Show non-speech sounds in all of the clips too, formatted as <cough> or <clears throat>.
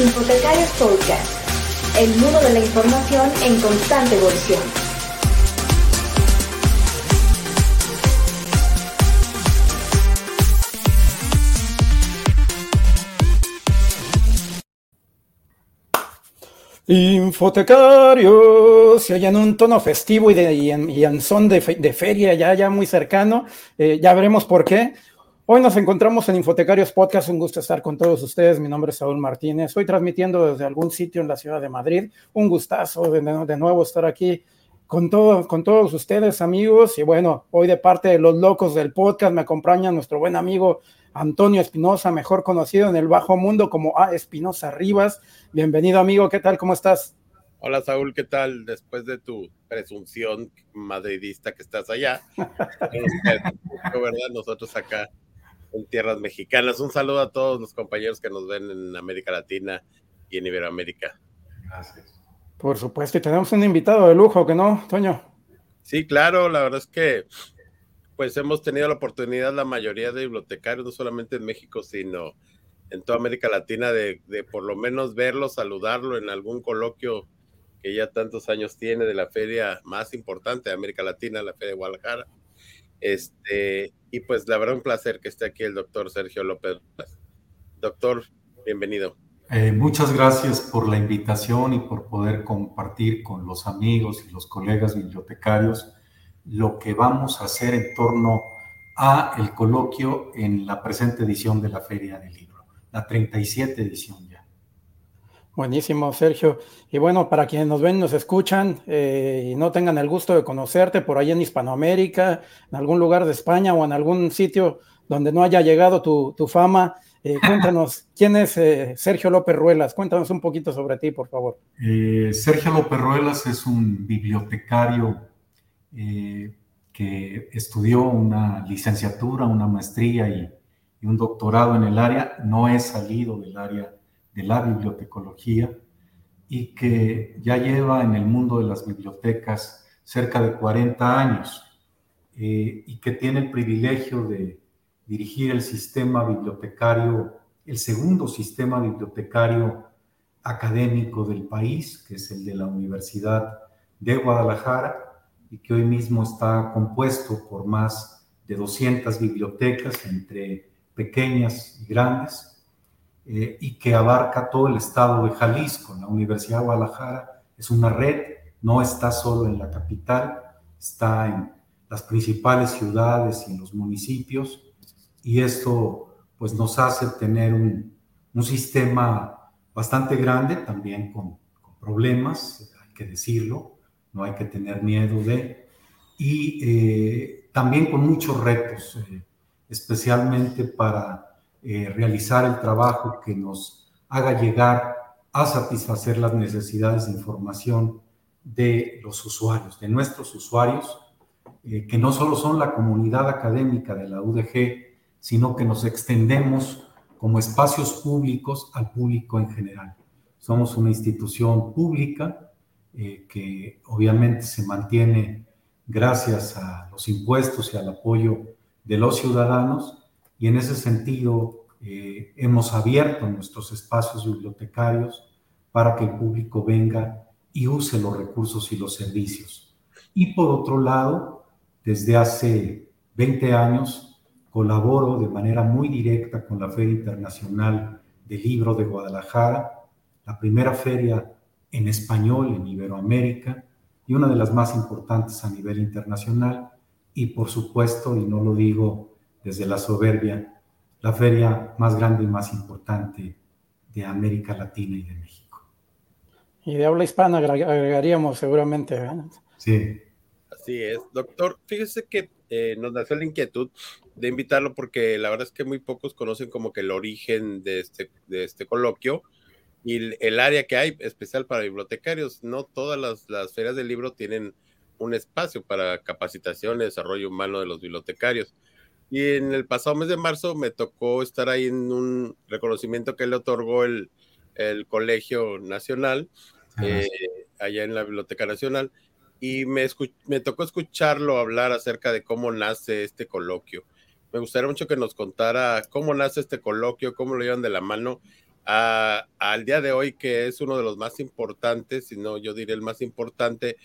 Infotecarios Podcast, el mundo de la información en constante evolución. Infotecarios, se oyen un tono festivo y, de, y, en, son de, feria ya, ya muy cercano, eh, ya veremos por qué. Hoy nos encontramos en Infotecarios Podcast, un gusto estar con todos ustedes. Mi nombre es Saúl Martínez, estoy transmitiendo desde algún sitio en la ciudad de Madrid. Un gustazo de, de nuevo estar aquí con, todo, con todos ustedes, amigos. Y bueno, hoy de parte de los locos del podcast me acompaña nuestro buen amigo Antonio Espinosa, mejor conocido en el bajo mundo como A. Espinosa Rivas. Bienvenido, amigo. ¿Qué tal? ¿Cómo estás? Hola, Saúl. ¿Qué tal? Después de tu presunción madridista que estás allá, <laughs> ¿verdad? Nosotros acá en tierras mexicanas. Un saludo a todos los compañeros que nos ven en América Latina y en Iberoamérica. Gracias. Por supuesto, y tenemos un invitado de lujo, ¿que no, Toño? Sí, claro, la verdad es que pues hemos tenido la oportunidad, la mayoría de bibliotecarios, no solamente en México, sino en toda América Latina, de, de por lo menos verlo, saludarlo en algún coloquio que ya tantos años tiene de la feria más importante de América Latina, la Feria de Guadalajara. Este, y pues la verdad un placer que esté aquí el doctor Sergio López. Doctor, bienvenido. Eh, muchas gracias por la invitación y por poder compartir con los amigos y los colegas bibliotecarios lo que vamos a hacer en torno a el coloquio en la presente edición de la Feria del Libro, la 37 edición Buenísimo, Sergio. Y bueno, para quienes nos ven, nos escuchan eh, y no tengan el gusto de conocerte por ahí en Hispanoamérica, en algún lugar de España o en algún sitio donde no haya llegado tu, fama, eh, <laughs> cuéntanos, ¿quién es eh, Sergio López Ruelas? Cuéntanos un poquito sobre ti, por favor. Sergio López Ruelas es un bibliotecario que estudió una licenciatura, una maestría y, y un doctorado en el área. No he salido del área de la bibliotecología y que ya lleva en el mundo de las bibliotecas cerca de 40 años eh, y que tiene el privilegio de dirigir el sistema bibliotecario, el segundo sistema bibliotecario académico del país, que es el de la Universidad de Guadalajara y que hoy mismo está compuesto por más de 200 bibliotecas entre pequeñas y grandes eh, y que abarca todo el estado de Jalisco. La Universidad de Guadalajara es una red, no está solo en la capital, está en las principales ciudades y en los municipios y esto pues nos hace tener un, un sistema bastante grande, también con, problemas, hay que decirlo, no hay que tener miedo de, y eh, también con muchos retos, eh, especialmente para eh, realizar el trabajo que nos haga llegar a satisfacer las necesidades de información de los usuarios, de nuestros usuarios, eh, que no solo son la comunidad académica de la UDG, sino que nos extendemos como espacios públicos al público en general. Somos una institución pública eh, que obviamente se mantiene gracias a los impuestos y al apoyo de los ciudadanos, y en ese sentido eh, hemos abierto nuestros espacios bibliotecarios para que el público venga y use los recursos y los servicios. Y por otro lado, desde hace 20 años colaboro de manera muy directa con la Feria Internacional del Libro de Guadalajara, la primera feria en español en Iberoamérica y una de las más importantes a nivel internacional. Y por supuesto, y no lo digo desde la soberbia, la feria más grande y más importante de América Latina y de México. Y de habla hispana agregaríamos seguramente. Sí. Así es. Doctor, fíjese que eh, nos nació la inquietud de invitarlo porque la verdad es que muy pocos conocen como que el origen de este, de este coloquio y el, área que hay especial para bibliotecarios. No todas las, las ferias del libro tienen un espacio para capacitación y desarrollo humano de los bibliotecarios. Y en el pasado mes de marzo me tocó estar ahí en un reconocimiento que le otorgó el, el Colegio Nacional, eh, allá en la Biblioteca Nacional, y me, me tocó escucharlo hablar acerca de cómo nace este coloquio. Me gustaría mucho que nos contara cómo nace este coloquio, cómo lo llevan de la mano al día de hoy, que es uno de los más importantes, si no yo diré el más importante,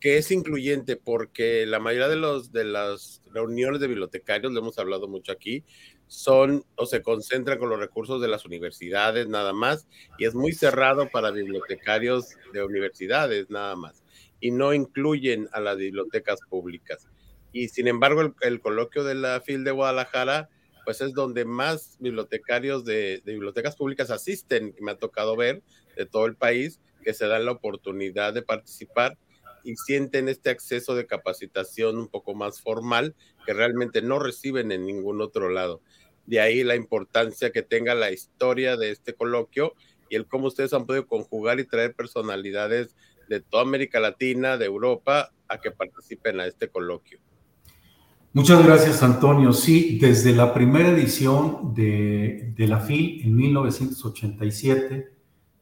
que es incluyente porque la mayoría de, los, de las reuniones de bibliotecarios, lo hemos hablado mucho aquí, son o se concentran con los recursos de las universidades nada más y es muy cerrado para bibliotecarios de universidades nada más y no incluyen a las bibliotecas públicas. Y sin embargo, el, coloquio de la FIL de Guadalajara, pues es donde más bibliotecarios de, de bibliotecas públicas asisten, me ha tocado ver de todo el país, que se dan la oportunidad de participar y sienten este acceso de capacitación un poco más formal que realmente no reciben en ningún otro lado. De ahí la importancia que tenga la historia de este coloquio y el cómo ustedes han podido conjugar y traer personalidades de toda América Latina, de Europa, a que participen a este coloquio. Muchas gracias, Antonio. Sí, desde la primera edición de, de la FIL en 1987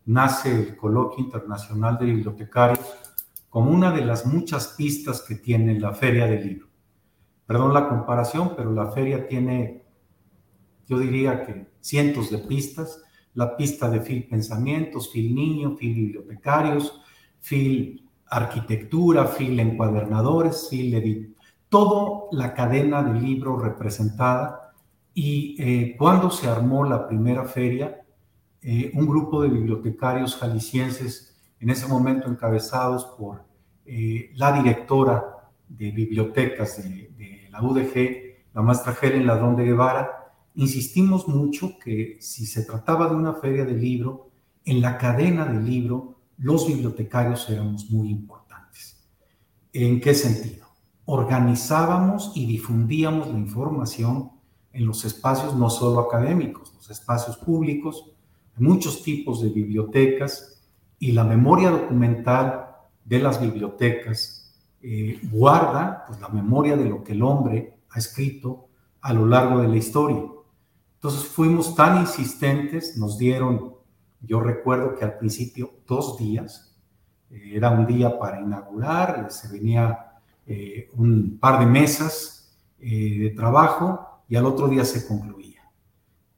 nace el Coloquio Internacional de Bibliotecarios como una de las muchas pistas que tiene la Feria del Libro. Perdón la comparación, pero la feria tiene, yo diría que cientos de pistas. La pista de Fil Pensamientos, Fil Niño, Fil Bibliotecarios, Fil Arquitectura, Fil Encuadernadores, Fil Edit. Toda la cadena de libros representada. Y eh, cuando se armó la primera feria, eh, un grupo de bibliotecarios jaliscienses en ese momento encabezados por eh, la directora de bibliotecas de, la UDG, la maestra Helen Ladrón de Guevara, insistimos mucho que si se trataba de una feria de libro, en la cadena del libro, los bibliotecarios éramos muy importantes. ¿En qué sentido? Organizábamos y difundíamos la información en los espacios no solo académicos, los espacios públicos, muchos tipos de bibliotecas, y la memoria documental de las bibliotecas eh, guarda pues, la memoria de lo que el hombre ha escrito a lo largo de la historia. Entonces fuimos tan insistentes, nos dieron, yo recuerdo que al principio dos días, eh, era un día para inaugurar, se venía eh, un par de mesas de trabajo y al otro día se concluía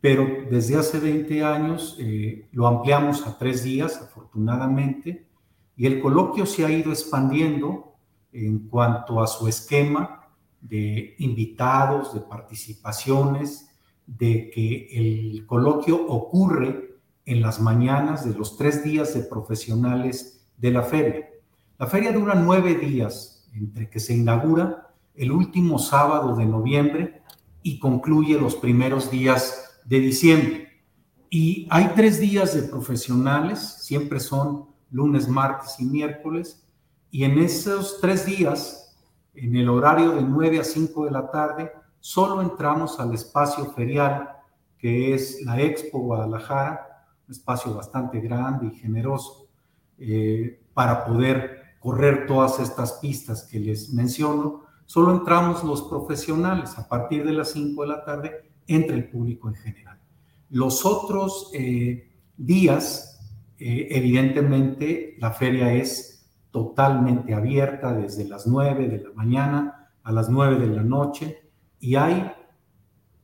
pero desde hace 20 años eh, lo ampliamos a tres días, afortunadamente, y el coloquio se ha ido expandiendo en cuanto a su esquema de invitados, de participaciones, de que el coloquio ocurre en las mañanas de los tres días de profesionales de la feria. La feria dura nueve días, entre que se inaugura el último sábado de noviembre y concluye los primeros días de diciembre. Y hay tres días de profesionales, siempre son lunes, martes y miércoles, y en esos tres días, en el horario de 9 a 5 de la tarde, solo entramos al espacio ferial, que es la Expo Guadalajara, un espacio bastante grande y generoso, eh, para poder correr todas estas pistas que les menciono. Solo entramos los profesionales a partir de las 5 de la tarde entre el público en general. Los otros eh, días, eh, evidentemente, la feria es totalmente abierta desde las 9 de la mañana a las 9 de la noche y hay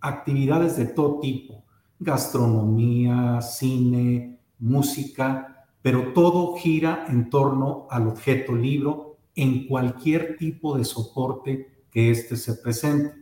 actividades de todo tipo, gastronomía, cine, música, pero todo gira en torno al objeto libro en cualquier tipo de soporte que éste se presente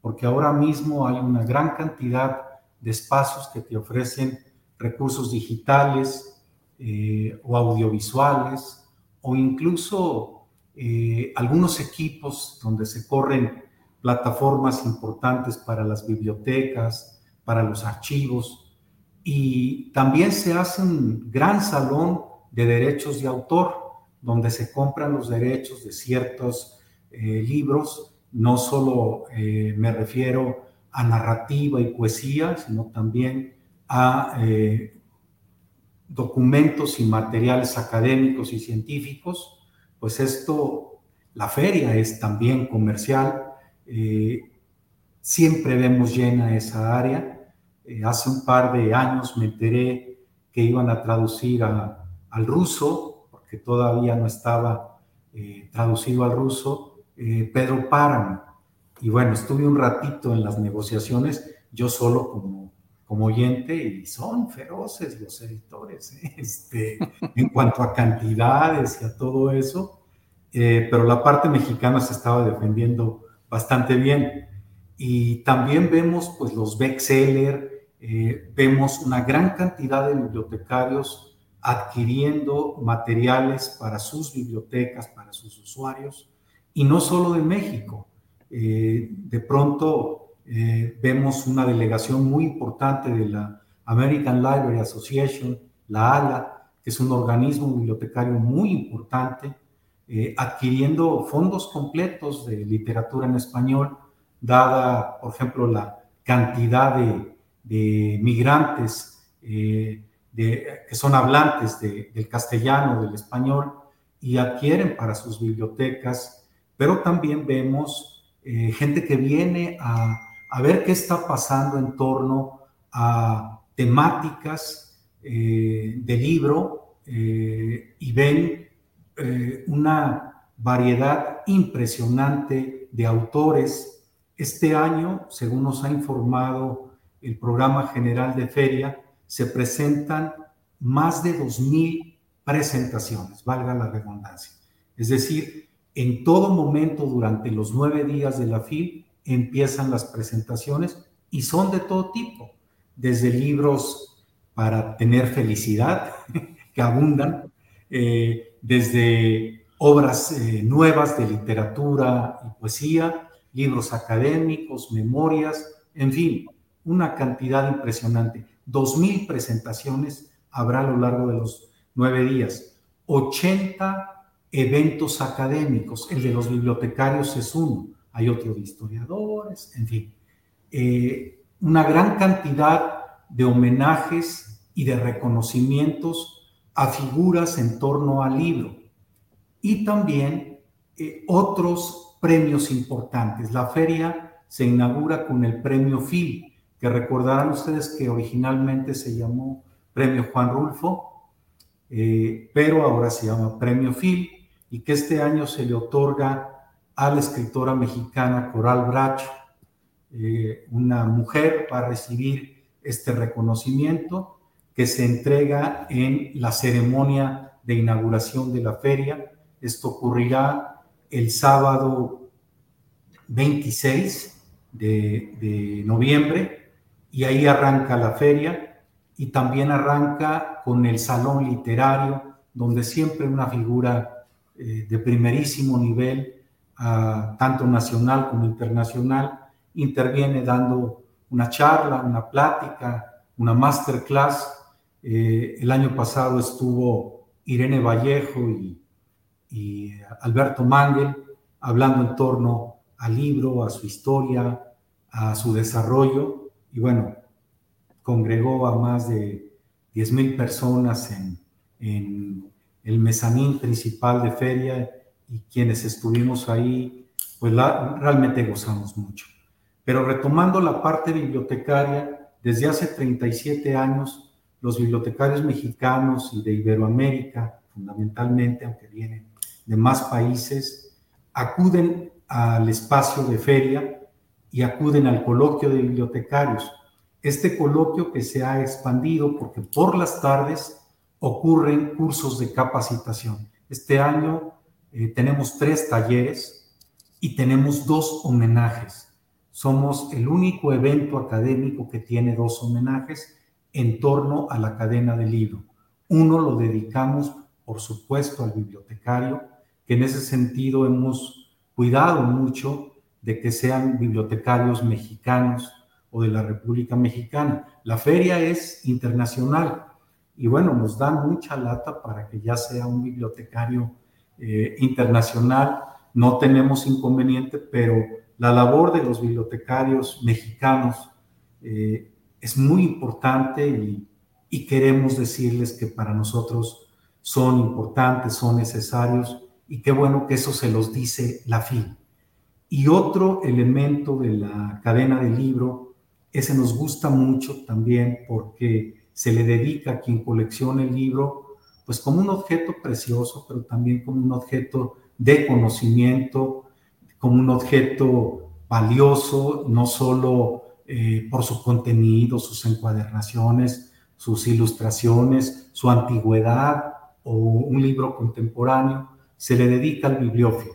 porque ahora mismo hay una gran cantidad de espacios que te ofrecen recursos digitales eh, o audiovisuales o incluso eh, algunos equipos donde se corren plataformas importantes para las bibliotecas, para los archivos y también se hace un gran salón de derechos de autor donde se compran los derechos de ciertos eh, libros no solo eh, me refiero a narrativa y poesía, sino también a eh, documentos y materiales académicos y científicos, pues esto, la feria es también comercial, eh, siempre vemos llena esa área. hace un par de años me enteré que iban a traducir al ruso, porque todavía no estaba traducido al ruso, eh, Pedro Páramo. Y bueno, estuve un ratito en las negociaciones, yo solo como, como oyente y son feroces los editores ¿eh? <laughs> este, en cuanto a cantidades y a todo eso, eh, pero la parte mexicana se estaba defendiendo bastante bien. Y también vemos pues los bestseller, vemos una gran cantidad de bibliotecarios adquiriendo materiales para sus bibliotecas, para sus usuarios, y no solo de México. de pronto eh, vemos una delegación muy importante de la American Library Association, la ALA, que es un organismo bibliotecario muy importante, eh, adquiriendo fondos completos de literatura en español, dada, por ejemplo, la cantidad de, migrantes eh, que son hablantes del castellano, del español, y adquieren para sus bibliotecas, pero también vemos gente que viene a ver qué está pasando en torno a temáticas eh, de libro eh, y ven eh, una variedad impresionante de autores. Este año, según nos ha informado el programa general de feria, se presentan más de 2.000 presentaciones, valga la redundancia. Es decir, en todo momento durante los nueve días de la FIL empiezan las presentaciones y son de todo tipo, desde libros para tener felicidad, <laughs> que abundan, eh, desde obras eh, nuevas de literatura y poesía, libros académicos, memorias, en fin, una cantidad impresionante. Dos mil presentaciones habrá a lo largo de los nueve días. 80 eventos académicos, el de los bibliotecarios es uno hay otro de historiadores, en fin. Eh, una gran cantidad de homenajes y de reconocimientos a figuras en torno al libro. Y también eh, otros premios importantes. La feria se inaugura con el premio FIL, que recordarán ustedes que originalmente se llamó Premio Juan Rulfo, eh, pero ahora se llama Premio FIL, y que este año se le otorga a la escritora mexicana Coral Bracho. Eh, una mujer va a recibir este reconocimiento que se entrega en la ceremonia de inauguración de la feria. Esto ocurrirá el sábado 26 de, de noviembre y ahí arranca la feria y también arranca con el salón literario donde siempre una figura eh, de primerísimo nivel tanto nacional como internacional, interviene dando una charla, una plática, una masterclass. Eh, el año pasado estuvo Irene Vallejo y, Alberto Mangel hablando en torno al libro, a su historia, a su desarrollo. Y bueno, congregó a más de 10.000 personas en el mezanín principal de feria y quienes estuvimos ahí, pues realmente gozamos mucho. Pero retomando la parte bibliotecaria, desde hace 37 años, los bibliotecarios mexicanos y de Iberoamérica, fundamentalmente, aunque vienen de más países, acuden al espacio de feria y acuden al coloquio de bibliotecarios. Este coloquio que se ha expandido porque por las tardes ocurren cursos de capacitación. Este año eh, tenemos tres talleres y tenemos dos homenajes. Somos el único evento académico que tiene dos homenajes en torno a la cadena del libro. Uno lo dedicamos, por supuesto, al bibliotecario, que en ese sentido hemos cuidado mucho de que sean bibliotecarios mexicanos o de la República Mexicana. La feria es internacional y bueno, nos dan mucha lata para que ya sea un bibliotecario eh, internacional, no tenemos inconveniente, pero la labor de los bibliotecarios mexicanos eh, es muy importante y, queremos decirles que para nosotros son importantes, son necesarios y qué bueno que eso se los dice la FIL. Y otro elemento de la cadena del libro, ese nos gusta mucho también porque se le dedica a quien colecciona el libro pues como un objeto precioso, pero también como un objeto de conocimiento, como un objeto valioso, no solo eh, por su contenido, sus encuadernaciones, sus ilustraciones, su antigüedad o un libro contemporáneo, se le dedica al bibliófilo.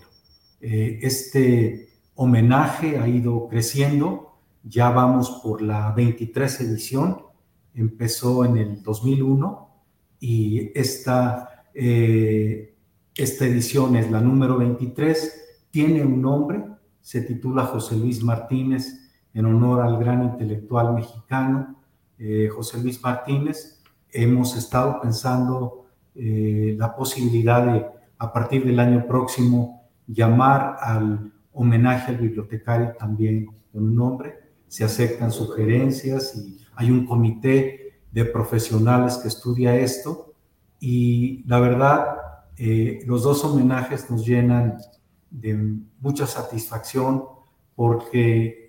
Eh, este homenaje ha ido creciendo, ya vamos por la 23 edición, empezó en el 2001 y esta, eh, esta edición es la número 23, tiene un nombre, se titula José Luis Martínez en honor al gran intelectual mexicano eh, José Luis Martínez. Hemos estado pensando eh, la posibilidad de, a partir del año próximo, llamar al homenaje al bibliotecario también con un nombre. Se aceptan sugerencias y hay un comité de profesionales que estudia esto. Y la verdad, eh, los dos homenajes nos llenan de mucha satisfacción porque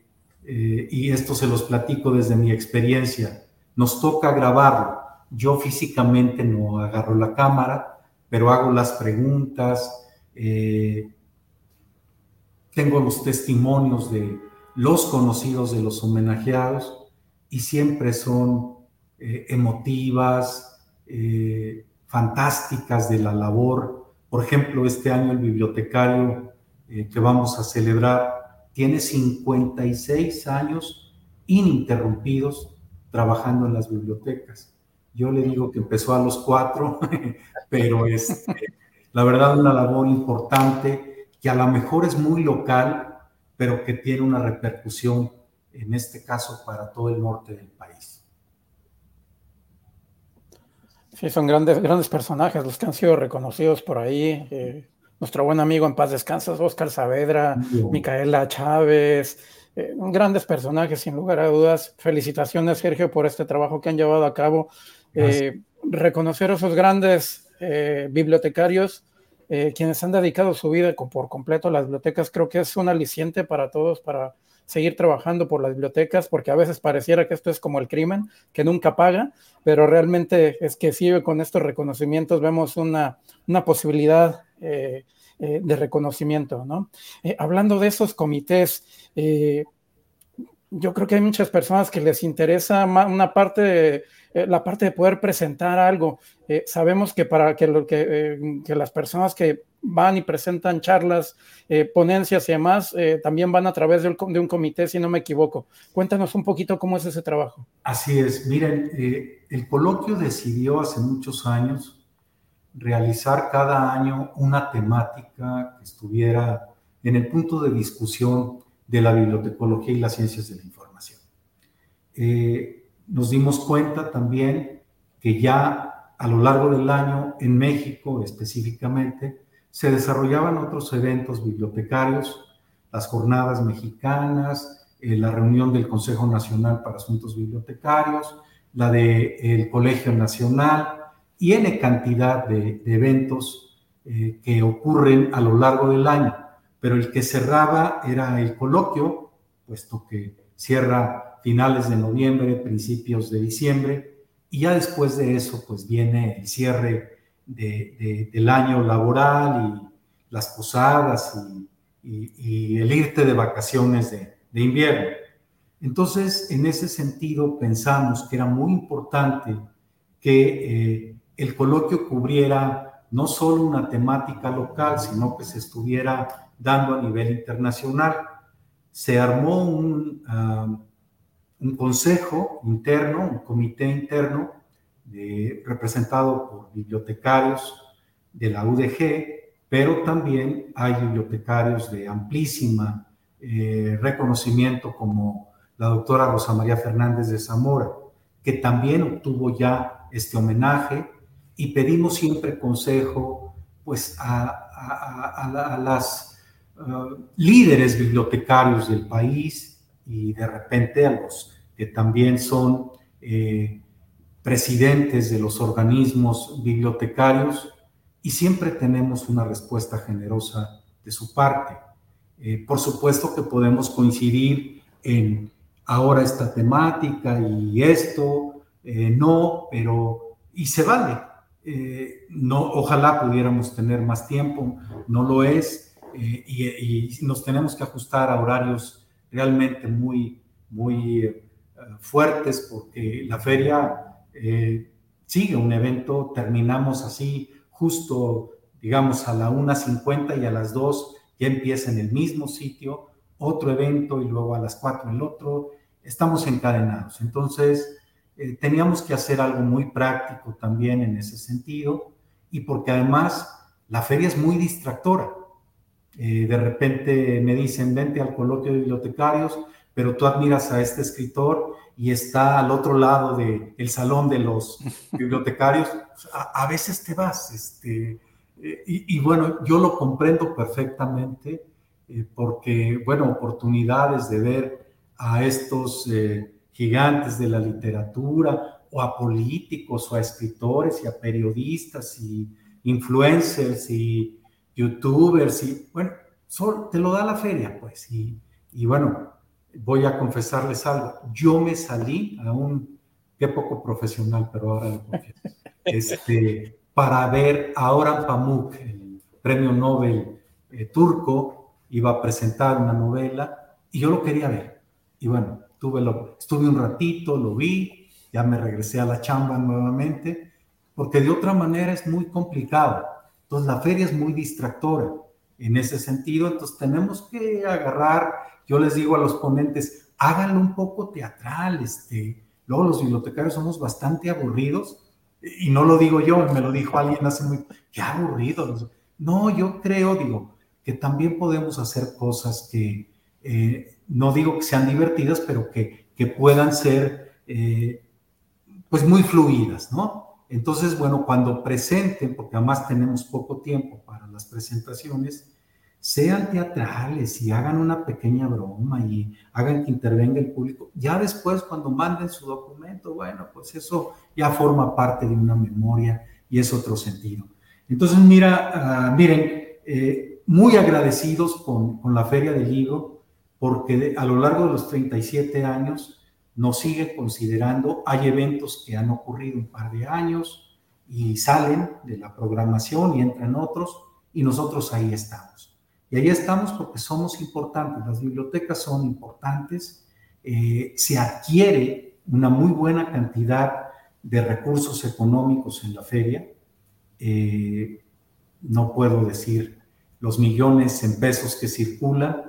eh, y esto se los platico desde mi experiencia, nos toca grabarlo. Yo físicamente no agarro la cámara, pero hago las preguntas, eh, tengo los testimonios de los conocidos de los homenajeados y siempre son eh, emotivas, fantásticas de la labor. Por ejemplo, este año el bibliotecario que vamos a celebrar tiene 56 años ininterrumpidos trabajando en las bibliotecas. Yo le digo que empezó a los cuatro, <laughs> pero es este, la verdad una labor importante que a lo mejor es muy local, pero que tiene una repercusión, en este caso, para todo el norte del país. Sí, son grandes, grandes personajes los que han sido reconocidos por ahí. Eh, nuestro buen amigo en paz descansas, Oscar Saavedra, Micaela Chávez, eh, grandes personajes sin lugar a dudas. Felicitaciones, Sergio, por este trabajo que han llevado a cabo. Eh, reconocer a esos grandes bibliotecarios, quienes han dedicado su vida por completo a las bibliotecas, creo que es un aliciente para todos, para seguir trabajando por las bibliotecas, porque a veces pareciera que esto es como el crimen, que nunca paga, pero realmente es que sí, con estos reconocimientos vemos una, una posibilidad eh, eh, de reconocimiento, ¿no? Eh, hablando de esos comités, yo creo que hay muchas personas que les interesa una parte, la parte de poder presentar algo. sabemos que para que, lo, que, que, las personas que van y presentan charlas, ponencias y demás, también van a través de un, de un, comité, si no me equivoco. Cuéntanos un poquito cómo es ese trabajo. Así es. Miren, el coloquio decidió hace muchos años realizar cada año una temática que estuviera en el punto de discusión de la bibliotecología y las ciencias de la información. Eh, nos dimos cuenta también que ya a lo largo del año en México específicamente se desarrollaban otros eventos bibliotecarios, las jornadas mexicanas, eh, la reunión del Consejo Nacional para Asuntos Bibliotecarios, la del Colegio Nacional, tiene cantidad de, eventos eh, que ocurren a lo largo del año, pero el que cerraba era el coloquio, puesto que cierra finales de noviembre, principios de diciembre, y ya después de eso, pues viene el cierre del año laboral y las posadas y, el irte de vacaciones de, invierno. Entonces, en ese sentido, pensamos que era muy importante que eh, el coloquio cubriera no solo una temática local, sino que se estuviera dando a nivel internacional. Se armó un, un consejo interno, un comité interno representado por bibliotecarios de la UDG, pero también hay bibliotecarios de amplísima eh, reconocimiento como la doctora Rosa María Fernández de Zamora, que también obtuvo ya este homenaje y pedimos siempre consejo pues a, a, las uh, líderes bibliotecarios del país y de repente a los que también son eh, presidentes de los organismos bibliotecarios y siempre tenemos una respuesta generosa de su parte. Eh, por supuesto que podemos coincidir en ahora esta temática y esto, eh, no, pero y se vale, eh, no, ojalá pudiéramos tener más tiempo, no lo es, eh, y, nos tenemos que ajustar a horarios realmente muy, muy fuertes porque la feria eh, sigue un evento, terminamos así justo, digamos, a la 1.50 y a las 2 ya empieza en el mismo sitio otro evento y luego a las 4 el otro. Estamos encadenados. Entonces, eh, teníamos que hacer algo muy práctico también en ese sentido y porque además la feria es muy distractora. Eh, de repente me dicen, vente al coloquio de bibliotecarios, pero tú admiras a este escritor y está al otro lado del el salón de los <laughs> bibliotecarios, a, veces te vas. Este, eh, y, bueno, yo lo comprendo perfectamente eh, porque, bueno, oportunidades de ver a estos eh, gigantes de la literatura o a políticos o a escritores y a periodistas y influencers y youtubers y, bueno, te lo da la feria, pues. Y, y bueno, voy a confesarles algo. Yo me salí a un, qué poco profesional, pero ahora lo confieso, <laughs> este, para ver a Orhan Pamuk, el premio Nobel eh, turco, iba a presentar una novela y yo lo quería ver. Y bueno, tuve lo, estuve un ratito, lo vi, ya me regresé a la chamba nuevamente, porque de otra manera es muy complicado. Entonces la feria es muy distractora en ese sentido, entonces tenemos que agarrar yo les digo a los ponentes, háganlo un poco teatral, este, luego los bibliotecarios somos bastante aburridos, y no lo digo yo, me lo dijo alguien hace muy, qué aburrido. No, yo creo, digo, que también podemos hacer cosas que, eh, no digo que sean divertidas, pero que, que puedan ser, eh, pues muy fluidas, ¿no? Entonces, bueno, cuando presenten, porque además tenemos poco tiempo para las presentaciones, sean teatrales y hagan una pequeña broma y hagan que intervenga el público. Ya después, cuando manden su documento, bueno, pues eso ya forma parte de una memoria y es otro sentido. Entonces, mira, ah, miren, eh, muy agradecidos con, con, la Feria del Libro, porque a lo largo de los 37 años nos siguen considerando, hay eventos que han ocurrido un par de años y salen de la programación y entran otros, y nosotros ahí estamos. Y ahí estamos porque somos importantes, las bibliotecas son importantes, eh, se adquiere una muy buena cantidad de recursos económicos en la feria. Eh, no puedo decir los millones en pesos que circulan,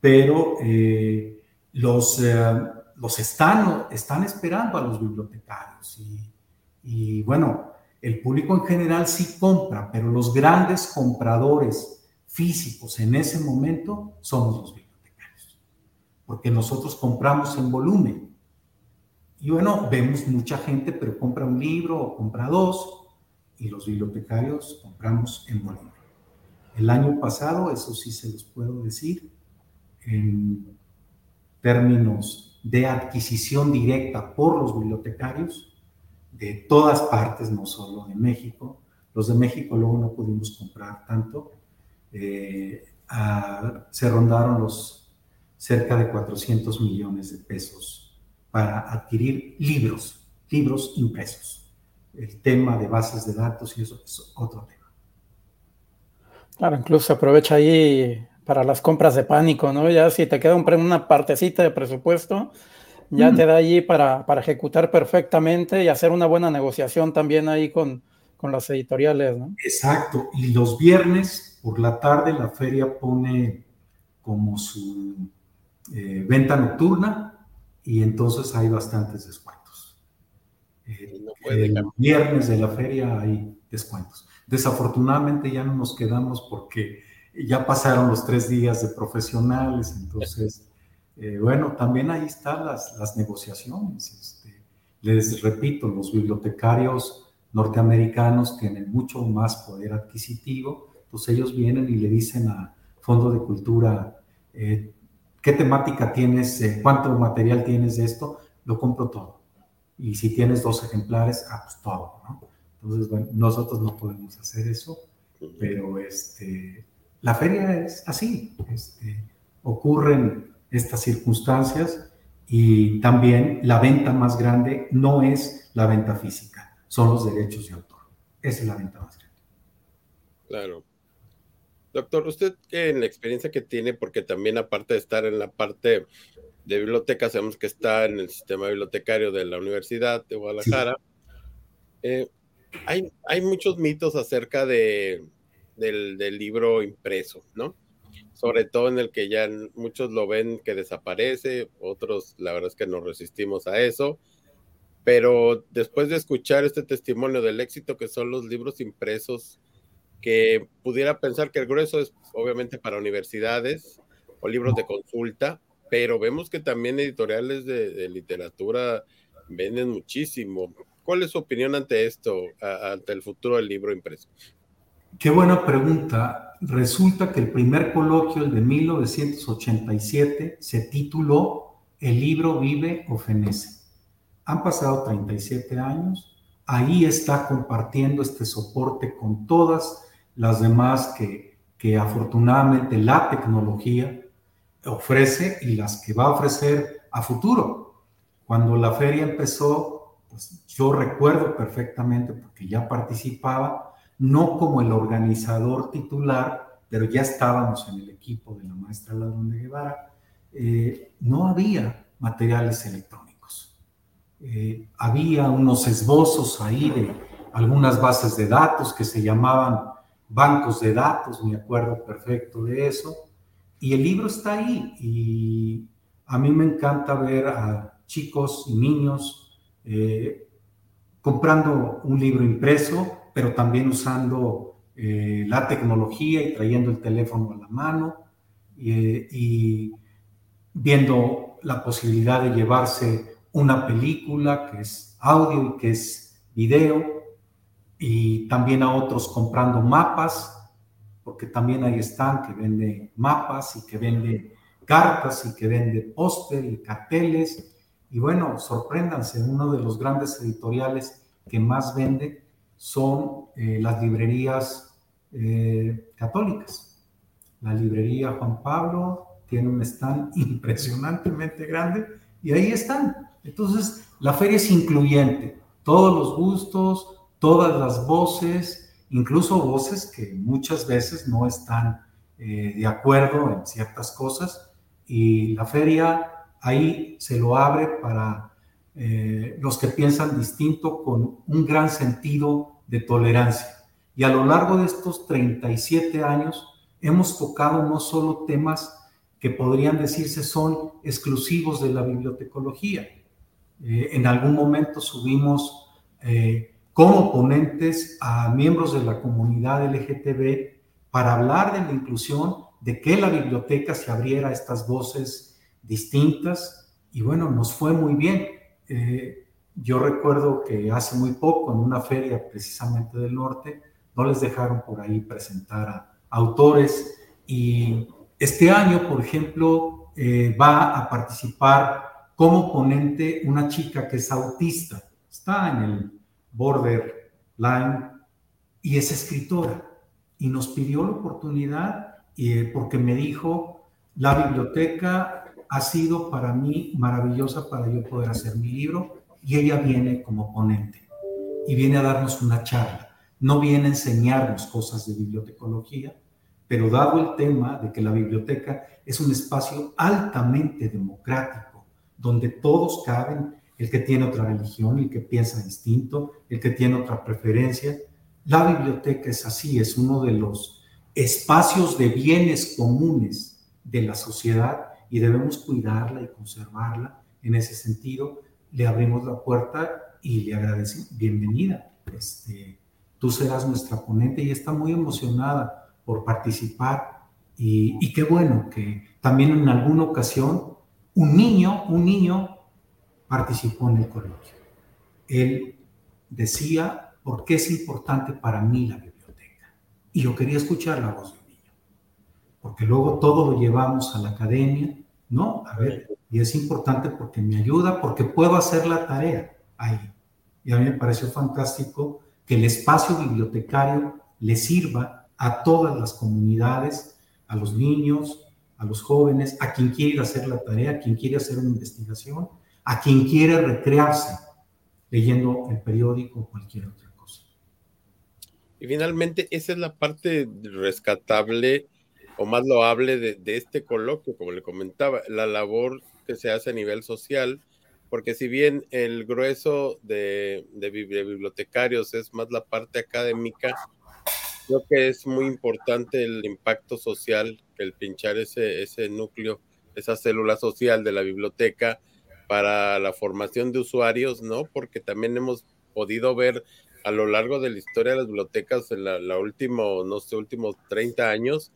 pero eh, los, los están, están esperando a los bibliotecarios. Y, y bueno, el público en general sí compra, pero los grandes compradores físicos en ese momento somos los bibliotecarios, porque nosotros compramos en volumen. Y bueno, vemos mucha gente, pero compra un libro o compra dos, y los bibliotecarios compramos en volumen. El año pasado, eso sí se los puedo decir, en términos de adquisición directa por los bibliotecarios de todas partes, no solo de México. Los de México luego no pudimos comprar tanto, eh, se rondaron los cerca de 400 millones de pesos para adquirir libros, libros impresos. El tema de bases de datos y eso es otro tema. Claro, incluso aprovecha ahí para las compras de pánico, ¿no? Ya si te queda una partecita de presupuesto, ya mm. te da allí para, para ejecutar perfectamente y hacer una buena negociación también ahí con, con las editoriales, ¿no? Exacto. Y los viernes por la tarde la feria pone como su eh, venta nocturna y entonces hay bastantes descuentos. Eh, el viernes de la feria hay descuentos. Desafortunadamente ya no nos quedamos porque ya pasaron los tres días de profesionales, entonces, eh, bueno, también ahí están las, las negociaciones. Este, les repito, los bibliotecarios norteamericanos tienen mucho más poder adquisitivo, pues ellos vienen y le dicen a Fondo de Cultura, eh, ¿qué temática tienes? Eh, ¿Cuánto material tienes de esto? Lo compro todo. Y si tienes dos ejemplares, ah, pues todo, ¿no? Entonces, bueno, nosotros no podemos hacer eso, pero este, la feria es así, este, ocurren estas circunstancias y también la venta más grande no es la venta física son los derechos de autor. Esa es la venta más grande. Claro. Doctor, usted en la experiencia que tiene, porque también aparte de estar en la parte de biblioteca, sabemos que está en el sistema bibliotecario de la Universidad de Guadalajara. Eh, hay, hay muchos mitos acerca de, del, libro impreso, ¿no? Sobre todo en el que ya muchos lo ven que desaparece, otros la verdad es que nos resistimos a eso, pero después de escuchar este testimonio del éxito que son los libros impresos, que pudiera pensar que el grueso es obviamente para universidades o libros de consulta, pero vemos que también editoriales de, literatura venden muchísimo. ¿Cuál es su opinión ante esto, ante el futuro del libro impreso? Qué buena pregunta. Resulta que el primer coloquio, el de 1987, se tituló El libro vive o fenece. Han pasado 37 años. Ahí está compartiendo este soporte con todas las demás que, que afortunadamente la tecnología ofrece y las que va a ofrecer a futuro. Cuando la feria empezó, pues yo recuerdo perfectamente porque ya participaba, no como el organizador titular, pero ya estábamos en el equipo de la maestra Ladrón de Guevara, eh, no había materiales electrónicos. Eh, había unos esbozos ahí de algunas bases de datos que se llamaban bancos de datos, me acuerdo perfecto de eso, y el libro está ahí y a mí me encanta ver a chicos y niños eh, comprando un libro impreso, pero también usando eh, la tecnología y trayendo el teléfono a la mano eh, y viendo la posibilidad de llevarse una película que es audio y que es video y también a otros comprando mapas porque también ahí están que vende mapas y que vende cartas y que vende póster y carteles. Y bueno, sorpréndanse, uno de los grandes editoriales que más vende son eh, las librerías eh, católicas. La librería Juan Pablo tiene un stand <laughs> impresionantemente grande y ahí están. Entonces, la feria es incluyente, todos los gustos, todas las voces, incluso voces que muchas veces no están eh, de acuerdo en ciertas cosas y la feria ahí se lo abre para eh, los que piensan distinto con un gran sentido de tolerancia. Y a lo largo de estos 37 años hemos tocado no solo temas que podrían decirse son exclusivos de la bibliotecología. Eh, en algún momento subimos como ponentes a miembros de la comunidad LGTB para hablar de la inclusión, de que la biblioteca se abriera a estas voces distintas y bueno, nos fue muy bien. Eh, yo recuerdo que hace muy poco en una feria precisamente del norte no les dejaron por ahí presentar a autores y este año, por ejemplo, eh, va a participar como ponente una chica que es autista, está en el borderline, y es escritora. Y nos pidió la oportunidad y, porque me dijo, la biblioteca ha sido para mí maravillosa para yo poder hacer mi libro y ella viene como ponente y viene a darnos una charla. No viene a enseñarnos cosas de bibliotecología, pero dado el tema de que la biblioteca es un espacio altamente democrático, donde todos caben el que tiene otra religión, el que piensa distinto, el que tiene otra preferencia. La biblioteca es así, es uno de los espacios de bienes comunes de la sociedad y debemos cuidarla y conservarla. En ese sentido, le abrimos la puerta y le agradecemos, bienvenida. Este, tú serás nuestra ponente y está muy emocionada por participar y, y qué bueno que también en alguna ocasión un niño, un niño participó en el coloquio. Él decía, ¿por qué es importante para mí la biblioteca? Y yo quería escuchar la voz del niño, porque luego todo lo llevamos a la academia, ¿no? A ver, y es importante porque me ayuda, porque puedo hacer la tarea ahí. Y a mí me pareció fantástico que el espacio bibliotecario le sirva a todas las comunidades, a los niños, a los jóvenes, a quien quiere hacer la tarea, a quien quiere hacer una investigación, a quien quiere recrearse leyendo el periódico o cualquier otra cosa. Y finalmente, esa es la parte rescatable o más loable de, este coloquio, como le comentaba, la labor que se hace a nivel social, porque si bien el grueso de, de bibliotecarios es más la parte académica, creo que es muy importante el impacto social, el pinchar ese, ese núcleo, esa célula social de la biblioteca para la formación de usuarios, ¿no? Porque también hemos podido ver a lo largo de la historia de las bibliotecas en la, último, no sé, últimos 30 años,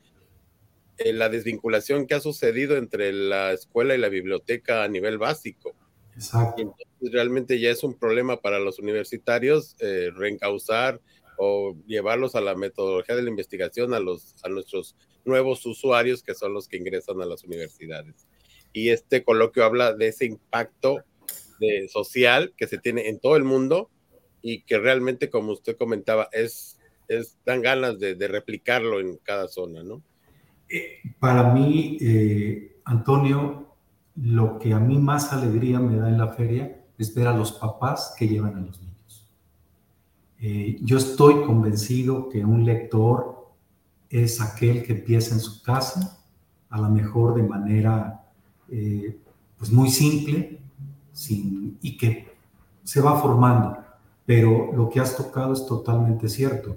eh, la desvinculación que ha sucedido entre la escuela y la biblioteca a nivel básico. Exacto. Entonces, realmente ya es un problema para los universitarios eh, reencauzar o llevarlos a la metodología de la investigación a, los, a nuestros nuevos usuarios que son los que ingresan a las universidades y este coloquio habla de ese impacto de, social que se tiene en todo el mundo y que realmente, como usted comentaba, es, es dan ganas de, replicarlo en cada zona, ¿no? Para mí, eh, Antonio, lo que a mí más alegría me da en la feria es ver a los papás que llevan a los niños. Eh, yo estoy convencido que un lector es aquel que empieza en su casa, a lo mejor de manera eh, pues muy simple y que se va formando. Pero lo que has tocado es totalmente cierto.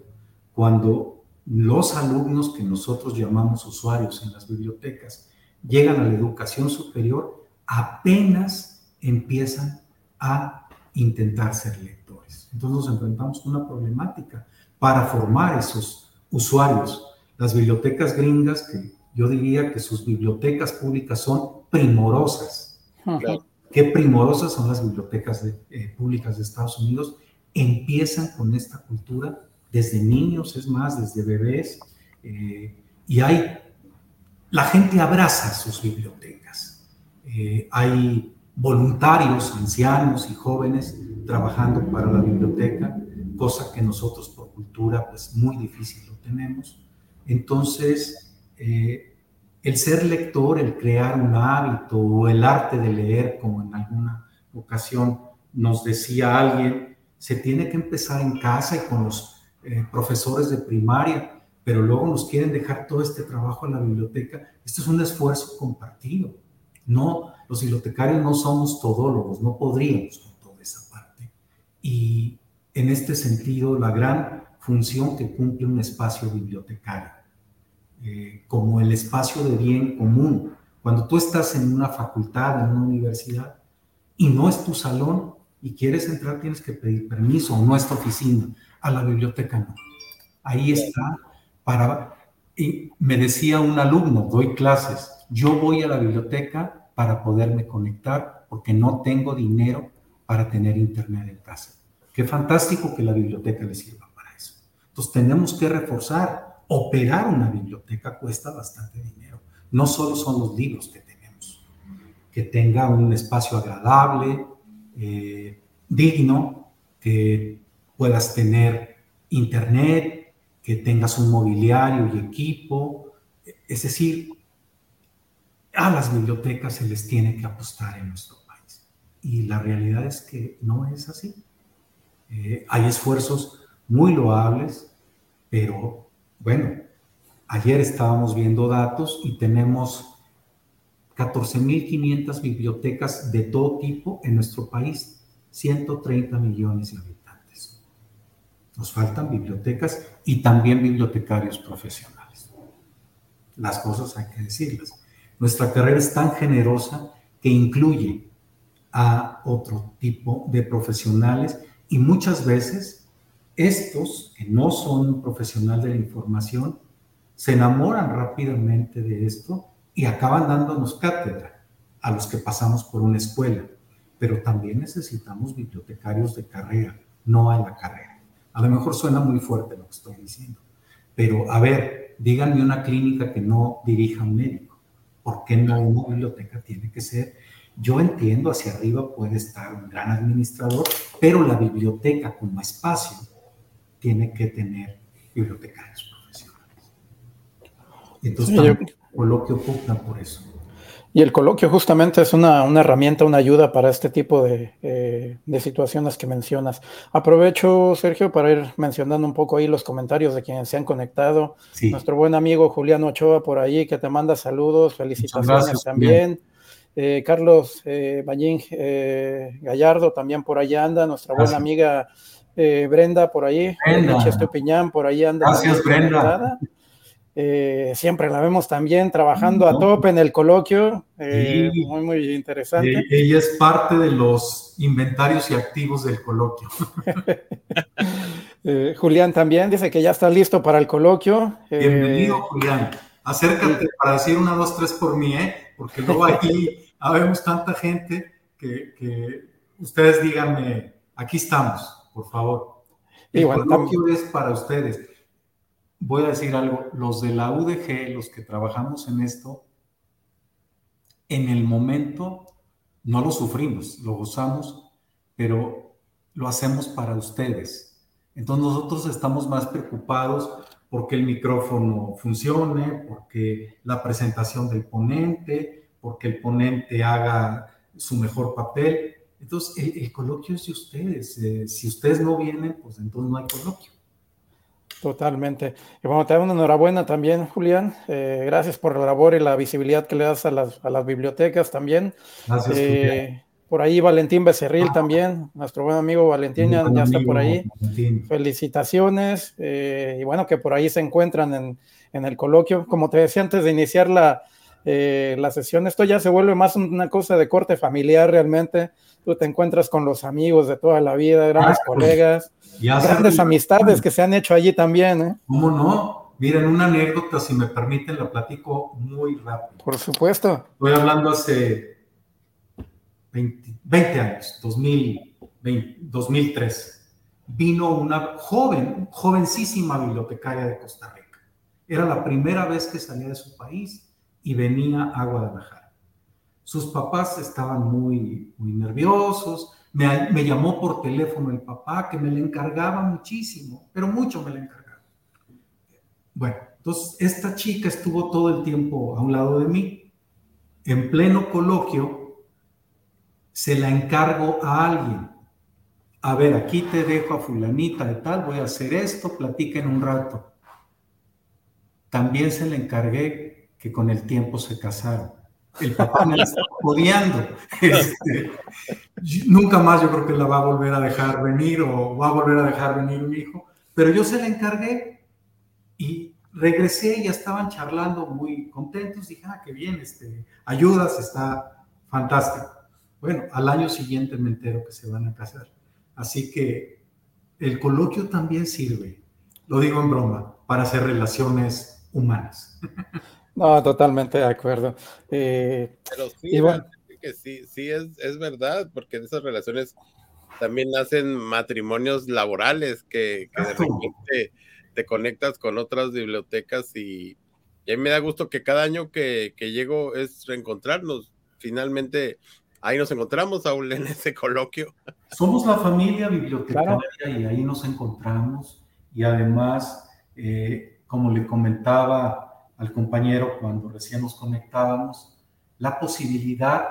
Cuando los alumnos que nosotros llamamos usuarios en las bibliotecas llegan a la educación superior, apenas empiezan a intentar ser lectores. Entonces nos enfrentamos con una problemática para formar esos usuarios. Las bibliotecas gringas, que yo diría que sus bibliotecas públicas son primorosas. Qué primorosas son las bibliotecas eh, públicas de Estados Unidos. Empiezan con esta cultura desde niños, es más, desde bebés. Eh, y hay, la gente abraza sus bibliotecas. Eh, hay voluntarios, ancianos y jóvenes trabajando para la biblioteca, cosa que nosotros por cultura pues muy difícil lo tenemos. Entonces, el ser lector, el crear un hábito o el arte de leer, como en alguna ocasión nos decía alguien, se tiene que empezar en casa y con los eh, profesores de primaria, pero luego nos quieren dejar todo este trabajo en la biblioteca. Esto es un esfuerzo compartido. No, los bibliotecarios no somos todólogos, no podríamos con toda esa parte. Y en este sentido, la gran función que cumple un espacio bibliotecario eh, como el espacio de bien común. Cuando tú estás en una facultad, en una universidad, y no es tu salón y quieres entrar, tienes que pedir permiso, no es tu oficina. A la biblioteca no. Ahí está para... Y me decía un alumno, doy clases, yo voy a la biblioteca para poderme conectar porque no tengo dinero para tener internet en casa. Qué fantástico que la biblioteca le sirva para eso. Entonces tenemos que reforzar operar una biblioteca cuesta bastante dinero. No solo son los libros que tenemos, que tenga un espacio agradable, eh, digno, que puedas tener internet, que tengas un mobiliario y equipo. Es decir, a las bibliotecas se les tiene que apostar en nuestro país. Y la realidad es que no es así. Eh, hay esfuerzos muy loables, pero bueno, ayer estábamos viendo datos y tenemos 14.500 bibliotecas de todo tipo en nuestro país, 130 millones de habitantes. Nos faltan bibliotecas y también bibliotecarios profesionales. Las cosas hay que decirlas. Nuestra carrera es tan generosa que incluye a otro tipo de profesionales y muchas veces estos, que no son profesional de la información, se enamoran rápidamente de esto y acaban dándonos cátedra a los que pasamos por una escuela. Pero también necesitamos bibliotecarios de carrera, no a la carrera. A lo mejor suena muy fuerte lo que estoy diciendo, pero a ver, díganme una clínica que no dirija un médico. ¿Por qué no una biblioteca tiene que ser? Yo entiendo, hacia arriba puede estar un gran administrador, pero la biblioteca como espacio tiene que tener bibliotecarios profesionales. Entonces, el coloquio ocupa por eso. Y el coloquio justamente es una, herramienta, una ayuda para este tipo eh, de, situaciones que mencionas. Aprovecho, Sergio, para ir mencionando un poco ahí los comentarios de quienes se han conectado. Nuestro buen amigo Julián Ochoa por ahí, que te manda saludos, felicitaciones también. eh, Carlos eh, Ballín eh, Gallardo también por ahí anda, nuestra buena amiga Brenda por ahí, Brenda. Estupiñán por ahí anda. Gracias, Brenda. conectada. Eh, siempre la vemos también trabajando a tope en el coloquio, eh, Sí. muy, muy interesante. Eh, ella es parte de los inventarios y activos del coloquio. <laughs> Eh, Julián también dice que ya está listo para el coloquio. Bienvenido, Julián. Acércate para decir una, dos, tres por mí, ¿eh? Porque luego aquí <laughs> habemos tanta gente que, que ustedes díganme, aquí estamos, por favor. Y El bueno, coloquio es para ustedes. Voy a decir algo, los de la UDG, los que trabajamos en esto, en el momento no lo sufrimos, lo gozamos, pero lo hacemos para ustedes. Entonces nosotros estamos más preocupados porque el micrófono funcione, porque la presentación del ponente, porque el ponente haga su mejor papel. Entonces el, coloquio es de ustedes. Eh, si ustedes no vienen, pues entonces no hay coloquio. Totalmente. Y bueno, te doy una enhorabuena también, Julián. Eh, gracias por la labor y la visibilidad que le das a las, a las bibliotecas también. Gracias. Eh, por ahí Valentín Becerril también, nuestro buen amigo Valentín ya, ya está por ahí. Valentín. Felicitaciones. eh, y bueno, que por ahí se encuentran en, en el coloquio. Como te decía antes de iniciar la, eh, la sesión, esto ya se vuelve más una cosa de corte familiar realmente. Tú te encuentras con los amigos de toda la vida, grandes Ah, colegas, Ya se- grandes amistades que se han hecho allí también, ¿eh? ¿Cómo no? Miren, una anécdota, si me permiten, la platico muy rápido. Por supuesto. Estoy hablando hace 20, 20 años, 2020, 2013. Vino una joven, jovencísima bibliotecaria de Costa Rica. Era la primera vez que salía de su país y venía a Guadalajara. Sus papás estaban muy, muy nerviosos. Me, llamó por teléfono el papá que me le encargaba muchísimo, pero mucho me le encargaba. Bueno, entonces esta chica estuvo todo el tiempo a un lado de mí. En pleno coloquio, se la encargo a alguien. A ver, aquí te dejo a fulanita de tal, voy a hacer esto, platiquen un rato. También se le encargué que con el tiempo se casaron. El papá me la está odiando. Este, nunca más yo creo que la va a volver a dejar venir o va a volver a dejar venir un hijo, pero yo se la encargué y regresé y ya estaban charlando muy contentos. Dije, ah, qué bien, este, ayudas, está fantástico. Bueno, al año siguiente me entero que se van a casar. Así que el coloquio también sirve, lo digo en broma, para hacer relaciones humanas. No, totalmente de acuerdo. Eh, Pero sí, Y bueno. realmente que sí, sí es, es verdad, porque en esas relaciones también nacen matrimonios laborales que, que de repente te conectas con otras bibliotecas y, y a mí me da gusto que cada año que, que llego es reencontrarnos. Finalmente, ahí nos encontramos, Saúl, en ese coloquio. Somos la familia bibliotecaria Claro. y ahí nos encontramos y además, eh, como le comentaba al compañero cuando recién nos conectábamos, la posibilidad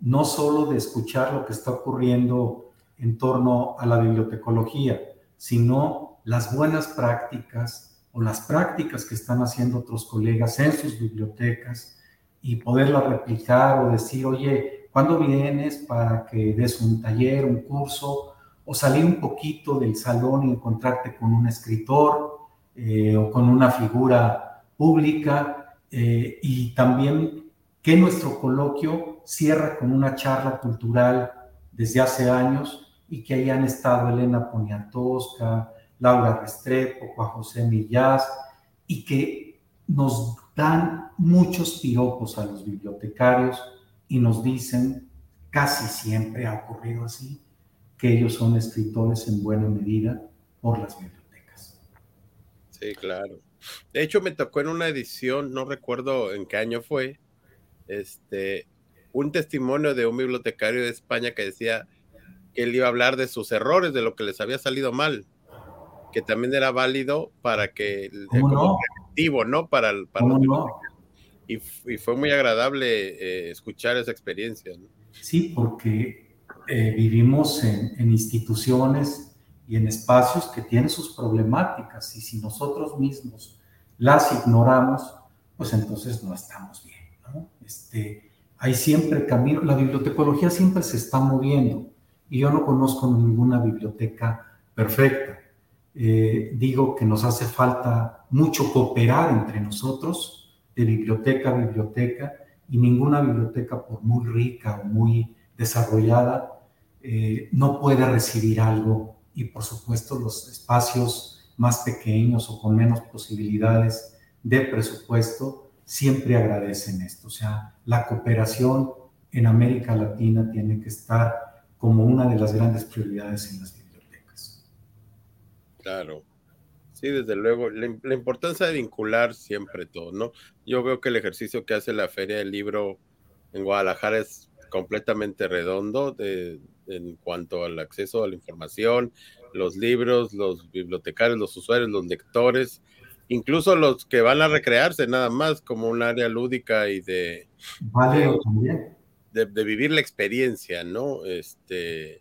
no solo de escuchar lo que está ocurriendo en torno a la bibliotecología, sino las buenas prácticas o las prácticas que están haciendo otros colegas en sus bibliotecas y poderlas replicar o decir, oye, ¿cuándo vienes para que des un taller, un curso, o salir un poquito del salón y encontrarte con un escritor eh, o con una figura pública? eh, y también que nuestro coloquio cierra con una charla cultural desde hace años y que ahí han estado Elena Poniatowska, Laura Restrepo, Juan José Millás, y que nos dan muchos piropos a los bibliotecarios y nos dicen, casi siempre ha ocurrido así, que ellos son escritores en buena medida por las bibliotecas. Sí, claro. De hecho, me tocó en una edición, no recuerdo en qué año fue, este, un testimonio de un bibliotecario de España que decía que él iba a hablar de sus errores, de lo que les había salido mal, que también era válido para que el- ¿Cómo como no? ¿no? Para, para ¿Cómo los no? y, y fue muy agradable eh, escuchar esa experiencia. ¿no? Sí, porque eh, vivimos en, en instituciones y en espacios que tienen sus problemáticas y si nosotros mismos las ignoramos, pues entonces no estamos bien. ¿no? Este, hay siempre camino, la bibliotecología siempre se está moviendo y yo no conozco ninguna biblioteca perfecta. Eh, digo que nos hace falta mucho cooperar entre nosotros, de biblioteca a biblioteca, y ninguna biblioteca, por muy rica o muy desarrollada, eh, no puede recibir algo. Y por supuesto los espacios más pequeños o con menos posibilidades de presupuesto siempre agradecen esto. O sea, la cooperación en América Latina tiene que estar como una de las grandes prioridades en las bibliotecas. Claro. Sí, desde luego, la, importancia de vincular siempre todo, ¿no? Yo veo que el ejercicio que hace la Feria del Libro en Guadalajara es completamente redondo en cuanto al acceso a la información, los libros, los bibliotecarios, los usuarios, los lectores, incluso los que van a recrearse nada más como un área lúdica y de, de, de, vivir la experiencia, ¿no? Este,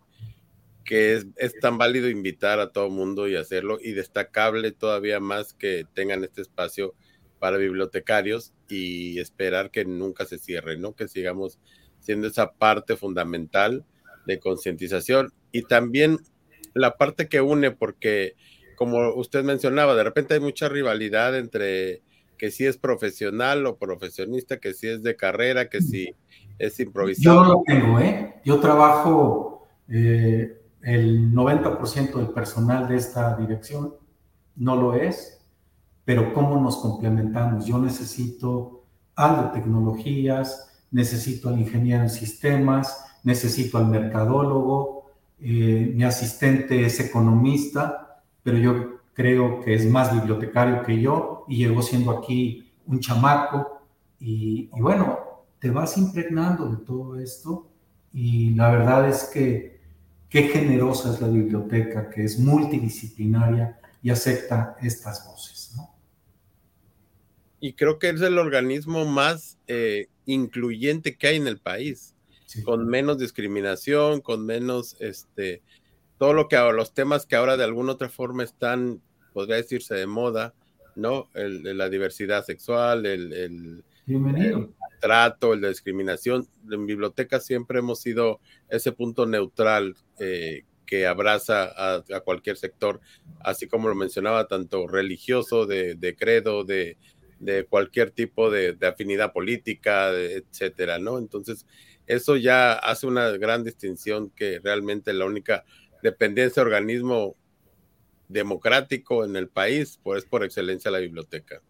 que es, es, tan válido invitar a todo mundo y hacerlo y destacable todavía más que tengan este espacio para bibliotecarios y esperar que nunca se cierre, ¿no? Que sigamos siendo esa parte fundamental de concientización y también la parte que une, porque como usted mencionaba, de repente hay mucha rivalidad entre que si es profesional o profesionista, que si es de carrera, que si es improvisado. Yo no lo tengo, ¿eh? Yo trabajo eh, el 90% del personal de esta dirección no lo es, pero ¿cómo nos complementamos? Yo necesito algo de tecnologías, necesito al ingeniero en sistemas, necesito al mercadólogo, eh, mi asistente es economista, pero yo creo que es más bibliotecario que yo y llegó siendo aquí un chamaco y, y bueno, te vas impregnando de todo esto y la verdad es que qué generosa es la biblioteca, que es multidisciplinaria y acepta estas voces. Y creo que es el organismo más eh, incluyente que hay en el país, con menos discriminación, con menos, este, todo lo que los temas que ahora de alguna otra forma están, podría decirse, de moda, ¿no? El, la diversidad sexual, el, el, Bienvenido trato, la discriminación. En bibliotecas siempre hemos sido ese punto neutral eh, que abraza a, cualquier sector, así como lo mencionaba, tanto religioso, de, credo, de, cualquier tipo de, afinidad política, etcétera, ¿no? Entonces, eso ya hace una gran distinción que realmente la única dependencia organismo democrático en el país, pues por excelencia la biblioteca.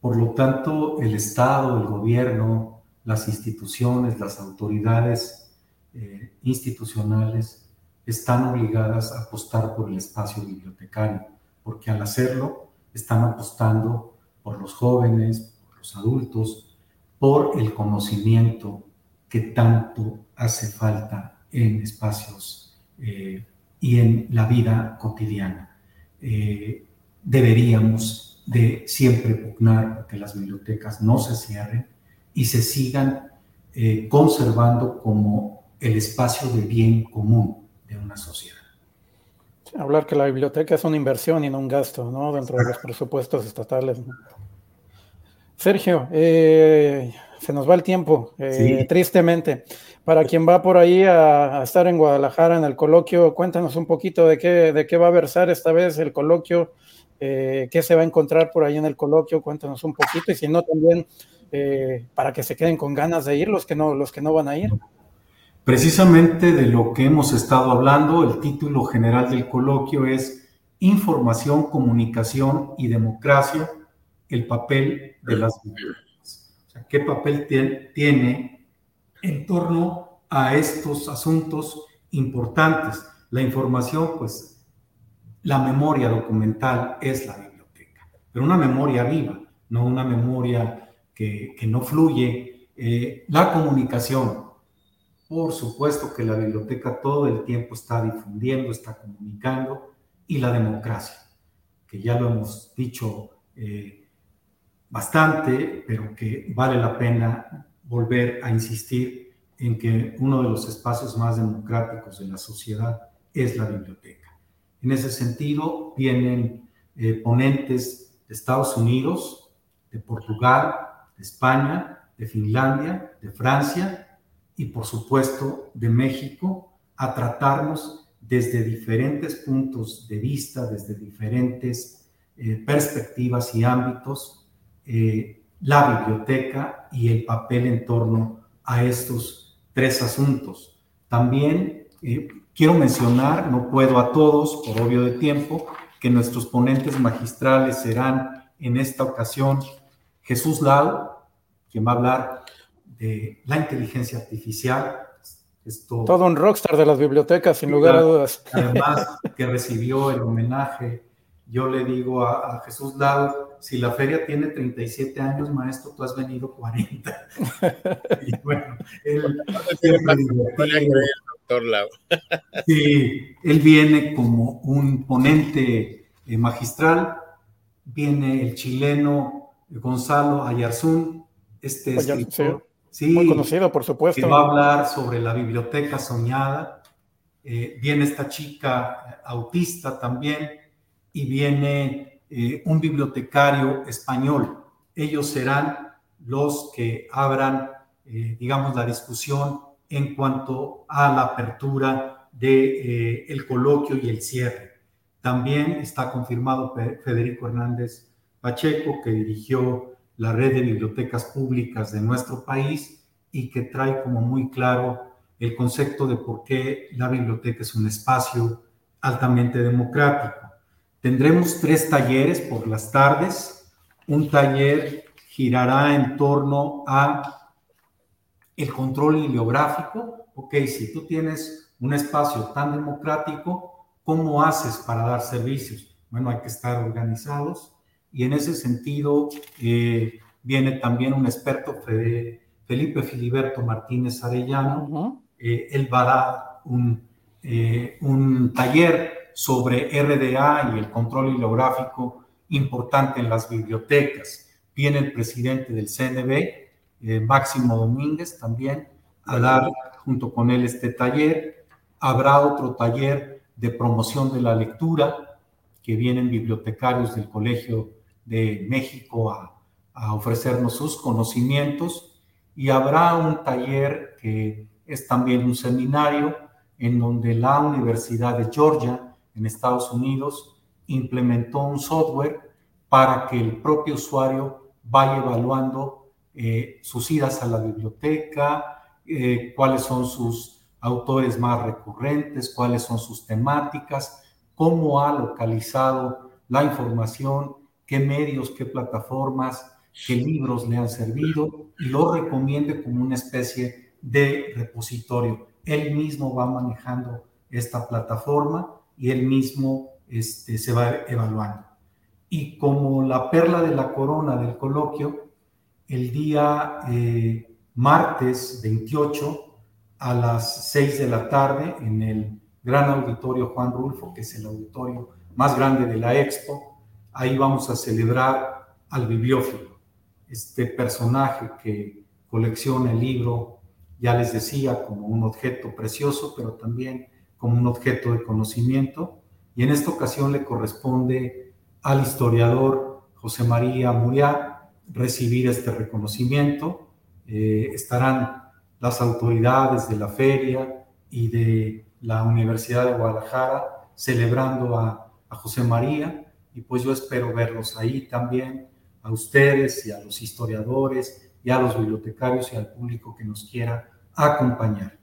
Por lo tanto, el Estado, el gobierno, las instituciones, las autoridades eh, institucionales están obligadas a apostar por el espacio bibliotecario, porque al hacerlo están apostando por los jóvenes, por los adultos, por el conocimiento que tanto hace falta en espacios eh, y en la vida cotidiana. Eh, deberíamos de siempre pugnar que las bibliotecas no se cierren y se sigan eh, conservando como el espacio de bien común de una sociedad. hablar que la biblioteca es una inversión y no un gasto, ¿no? Dentro de los presupuestos estatales. Sergio, eh, se nos va el tiempo, eh, tristemente. Para quien va por ahí a, a, estar en Guadalajara en el coloquio, cuéntanos un poquito de qué, de qué va a versar esta vez el coloquio, eh, qué se va a encontrar por ahí en el coloquio, cuéntanos un poquito, y si no, también eh, para que se queden con ganas de ir los que, no, los que no van a ir. Precisamente de lo que hemos estado hablando, el título general del coloquio es Información, Comunicación y Democracia, el papel de las bibliotecas. O sea, ¿qué papel tiene en torno a estos asuntos importantes? La información, pues la memoria documental es la biblioteca, pero una memoria viva, no una memoria que, no fluye. Eh, la comunicación, por supuesto que la biblioteca todo el tiempo está difundiendo, está comunicando, y la democracia, que ya lo hemos dicho eh, bastante, pero que vale la pena volver a insistir en que uno de los espacios más democráticos de la sociedad es la biblioteca. En ese sentido, vienen eh, ponentes de Estados Unidos, de Portugal, de España, de Finlandia, de Francia y por supuesto de México a tratarnos desde diferentes puntos de vista, desde diferentes eh, perspectivas y ámbitos, eh, la biblioteca y el papel en torno a estos tres asuntos. También eh, quiero mencionar, no puedo a todos por obvio de tiempo, que nuestros ponentes magistrales serán en esta ocasión Jesús Lau, quien va a hablar de la inteligencia artificial. Esto, Todo un rockstar de las bibliotecas, sin lugar a dudas. Además, que recibió el homenaje. Yo le digo a, Jesús Lau, si la feria tiene 37 años, maestro, tú has venido 40. <laughs> y bueno, él <laughs> sí, él viene como un ponente eh, magistral, viene el chileno Gonzalo Ayarzún, este escritor, sí, muy conocido, por supuesto. Que va a hablar sobre la biblioteca soñada. Eh, viene esta chica autista también y viene eh, un bibliotecario español. Ellos serán los que abran, eh, digamos, la discusión en cuanto a la apertura del el coloquio y el cierre. También está confirmado Federico Hernández Pacheco, que dirigió la red de bibliotecas públicas de nuestro país y que trae como muy claro el concepto de por qué la biblioteca es un espacio altamente democrático. Tendremos tres talleres por las tardes. Un taller girará en torno a el control bibliográfico. Ok, si tú tienes un espacio tan democrático, ¿cómo haces para dar servicios? Bueno, hay que estar organizados y en ese sentido eh, viene también un experto, Felipe Filiberto Martínez Arellano. Eh, él va a dar un, eh, un taller sobre RDA y el control bibliográfico importante en las bibliotecas. Viene el presidente del CNB, Máximo Domínguez, también a dar junto con él este taller. Habrá otro taller de promoción de la lectura, que vienen bibliotecarios del Colegio de México a, ofrecernos sus conocimientos y habrá un taller que es también un seminario en donde la Universidad de Georgia en Estados Unidos implementó un software para que el propio usuario vaya evaluando eh, sus idas a la biblioteca, eh, cuáles son sus autores más recurrentes, cuáles son sus temáticas, cómo ha localizado la información qué medios, qué plataformas, qué libros le han servido y lo recomiende como una especie de repositorio. Él mismo va manejando esta plataforma y él mismo este, se va evaluando. Y como la perla de la corona del coloquio, el día eh, martes 28 a las 6 de la tarde en el gran auditorio Juan Rulfo, que es el auditorio más grande de la Expo, ahí vamos a celebrar al bibliófilo, este personaje que colecciona el libro, ya les decía, como un objeto precioso, pero también como un objeto de conocimiento. Y en esta ocasión le corresponde al historiador José María Muriá recibir este reconocimiento. Eh, estarán las autoridades de la feria y de la Universidad de Guadalajara celebrando a, a José María y pues yo espero verlos ahí también, a ustedes y a los historiadores y a los bibliotecarios y al público que nos quiera acompañar.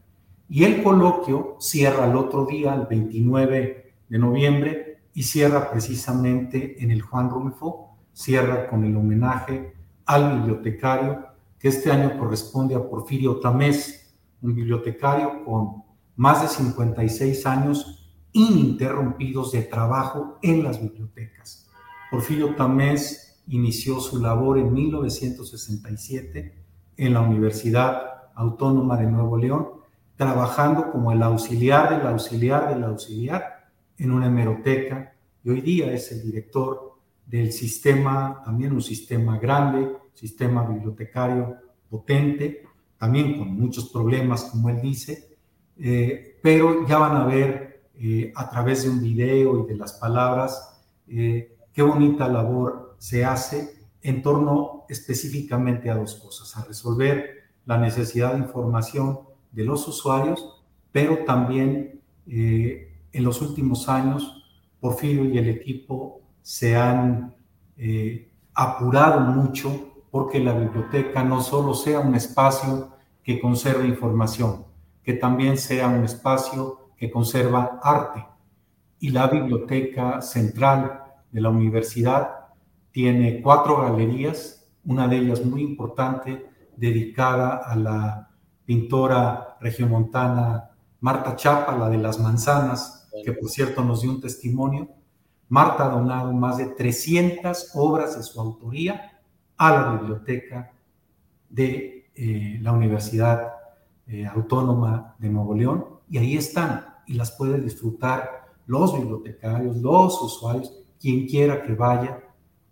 Y el coloquio cierra el otro día, el 29 de noviembre, y cierra precisamente en el Juan Rulfo, cierra con el homenaje al bibliotecario, que este año corresponde a Porfirio Tamés, un bibliotecario con más de 56 años ininterrumpidos de trabajo en las bibliotecas. Porfirio Tamés inició su labor en 1967 en la Universidad Autónoma de Nuevo León, trabajando como el auxiliar del auxiliar del auxiliar en una hemeroteca. Y hoy día es el director del sistema, también un sistema grande, sistema bibliotecario potente, también con muchos problemas, como él dice, eh, pero ya van a ver eh, a través de un video y de las palabras, eh, qué bonita labor se hace en torno específicamente a dos cosas, a resolver la necesidad de información de los usuarios, pero también eh, en los últimos años Porfirio y el equipo se han eh, apurado mucho porque la biblioteca no solo sea un espacio que conserve información, que también sea un espacio que conserva arte. Y la biblioteca central de la universidad tiene cuatro galerías, una de ellas muy importante, dedicada a la pintora regiomontana Marta Chapa, la de las manzanas, que por cierto nos dio un testimonio. Marta ha donado más de 300 obras de su autoría a la biblioteca de eh, la Universidad eh, Autónoma de Nuevo León y ahí están y las puede disfrutar los bibliotecarios, los usuarios, quien quiera que vaya.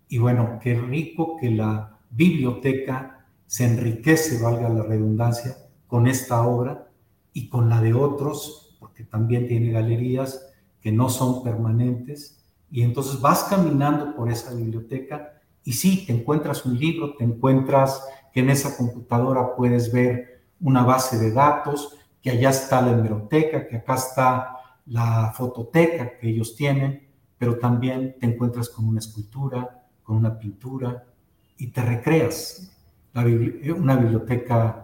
Y bueno, qué rico que la biblioteca se enriquece, valga la redundancia, con esta obra y con la de otros, porque también tiene galerías que no son permanentes. Y entonces vas caminando por esa biblioteca y sí, te encuentras un libro, te encuentras que en esa computadora puedes ver una base de datos, que allá está la hemeroteca, que acá está la fototeca que ellos tienen, pero también te encuentras con una escultura, con una pintura y te recreas. una biblioteca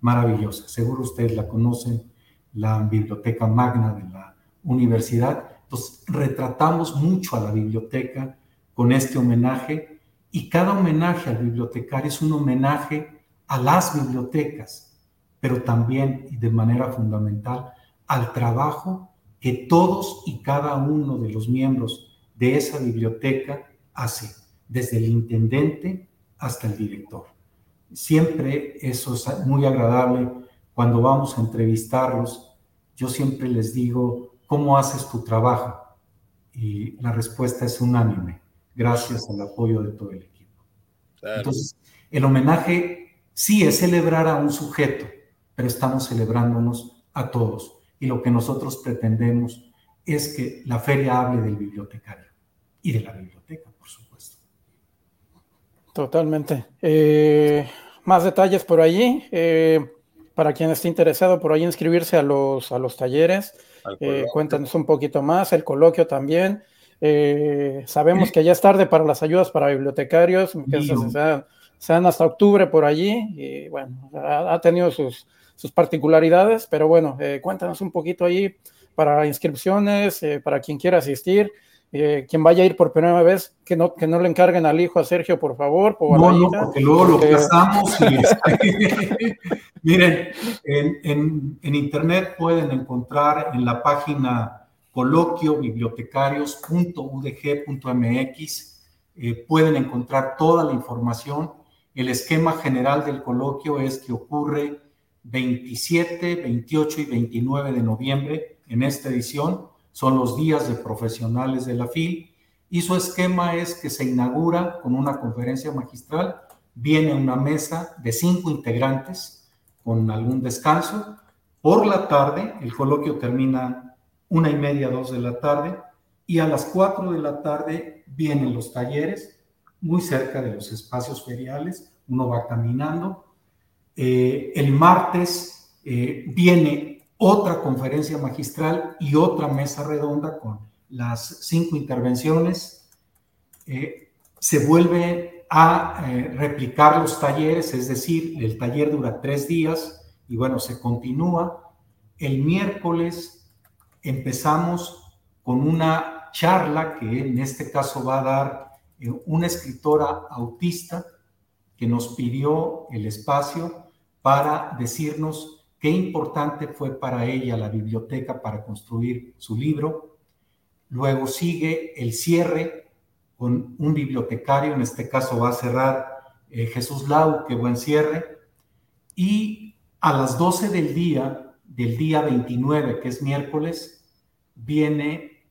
maravillosa. Seguro ustedes la conocen, la biblioteca magna de la universidad. Entonces, retratamos mucho a la biblioteca con este homenaje y cada homenaje al bibliotecario es un homenaje a las bibliotecas, pero también y de manera fundamental al trabajo que todos y cada uno de los miembros de esa biblioteca hace, desde el intendente hasta el director. Siempre eso es muy agradable cuando vamos a entrevistarlos. Yo siempre les digo, ¿cómo haces tu trabajo? Y la respuesta es unánime, gracias al apoyo de todo el equipo. Entonces, el homenaje sí es celebrar a un sujeto, pero estamos celebrándonos a todos. Y lo que nosotros pretendemos es que la feria hable del bibliotecario y de la biblioteca, por supuesto. Totalmente. Eh, más detalles por allí. Eh, para quien esté interesado por ahí inscribirse a los, a los talleres, eh, cuéntanos un poquito más, el coloquio también. sabemos que ya es tarde para las ayudas para bibliotecarios, que sean, hasta octubre por allí, y bueno, ha, tenido sus, sus, particularidades, pero bueno, cuéntanos un poquito ahí para inscripciones, para quien quiera asistir. Eh, quien vaya a ir por primera vez, que no, que no le encarguen al hijo a Sergio, por favor. no, no, porque luego lo casamos y... <laughs> Miren, en, internet pueden encontrar en la página coloquiobibliotecarios.udg.mx, eh, pueden encontrar toda la información. El esquema general del coloquio es que ocurre 27, 28 y 29 de noviembre en esta edición son los días de profesionales de la FIL y su esquema es que se inaugura con una conferencia magistral, viene una mesa de cinco integrantes con algún descanso. Por la tarde, el coloquio termina una y media, dos de la tarde, y a las cuatro de la tarde vienen los talleres, muy cerca de los espacios feriales, uno va caminando. Eh, el martes eh, viene otra conferencia magistral y otra mesa redonda con las cinco intervenciones. Eh, se vuelve a eh, replicar los talleres, es decir, el taller dura tres días y bueno, se continúa. El miércoles empezamos con una charla que en este caso va a dar eh, una escritora autista que nos pidió el espacio para decirnos qué importante fue para ella la biblioteca para construir su libro. Luego sigue el cierre con un bibliotecario, en este caso va a cerrar eh, Jesús Lau, qué buen cierre. Y a las 12 del día, del día 29, que es miércoles, viene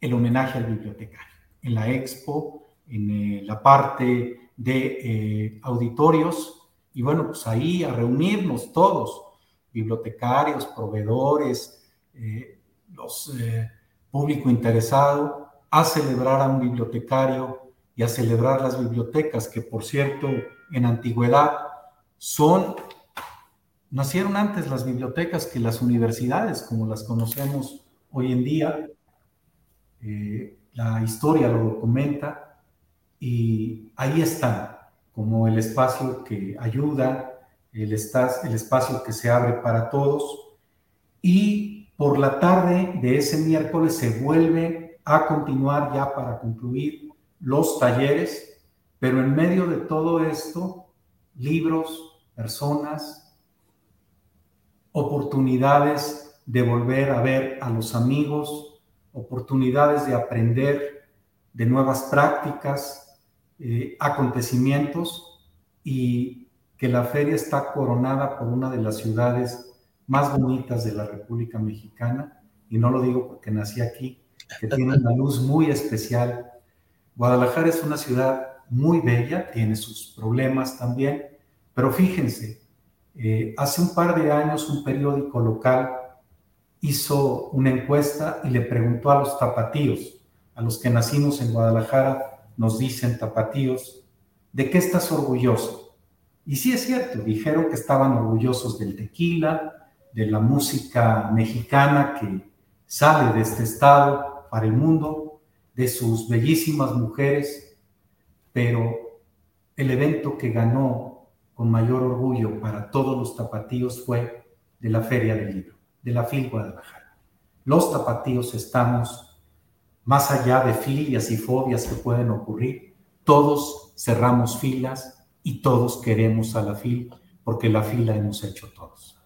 el homenaje al bibliotecario. En la expo, en eh, la parte de eh, auditorios, y bueno, pues ahí a reunirnos todos bibliotecarios, proveedores, eh, los eh, público interesado, a celebrar a un bibliotecario y a celebrar las bibliotecas, que por cierto, en antigüedad son nacieron antes las bibliotecas que las universidades, como las conocemos hoy en día. Eh, la historia lo documenta y ahí está, como el espacio que ayuda, el, el espacio que se abre para todos. Y por la tarde de ese miércoles se vuelve a continuar ya para concluir los talleres, pero en medio de todo esto, libros, personas, oportunidades de volver a ver a los amigos, oportunidades de aprender de nuevas prácticas, eh, acontecimientos y que la feria está coronada por una de las ciudades más bonitas de la República Mexicana, y no lo digo porque nací aquí, que tiene una luz muy especial. Guadalajara es una ciudad muy bella, tiene sus problemas también, pero fíjense, eh, hace un par de años un periódico local hizo una encuesta y le preguntó a los tapatíos, a los que nacimos en Guadalajara, nos dicen tapatíos, ¿de qué estás orgulloso? Y sí es cierto, dijeron que estaban orgullosos del tequila, de la música mexicana que sale de este estado para el mundo, de sus bellísimas mujeres, pero el evento que ganó con mayor orgullo para todos los tapatíos fue de la Feria del Libro, de la FIL Guadalajara. Los tapatíos estamos más allá de filias y fobias que pueden ocurrir. Todos cerramos filas y todos queremos a la FIL porque la fila hemos hecho todos.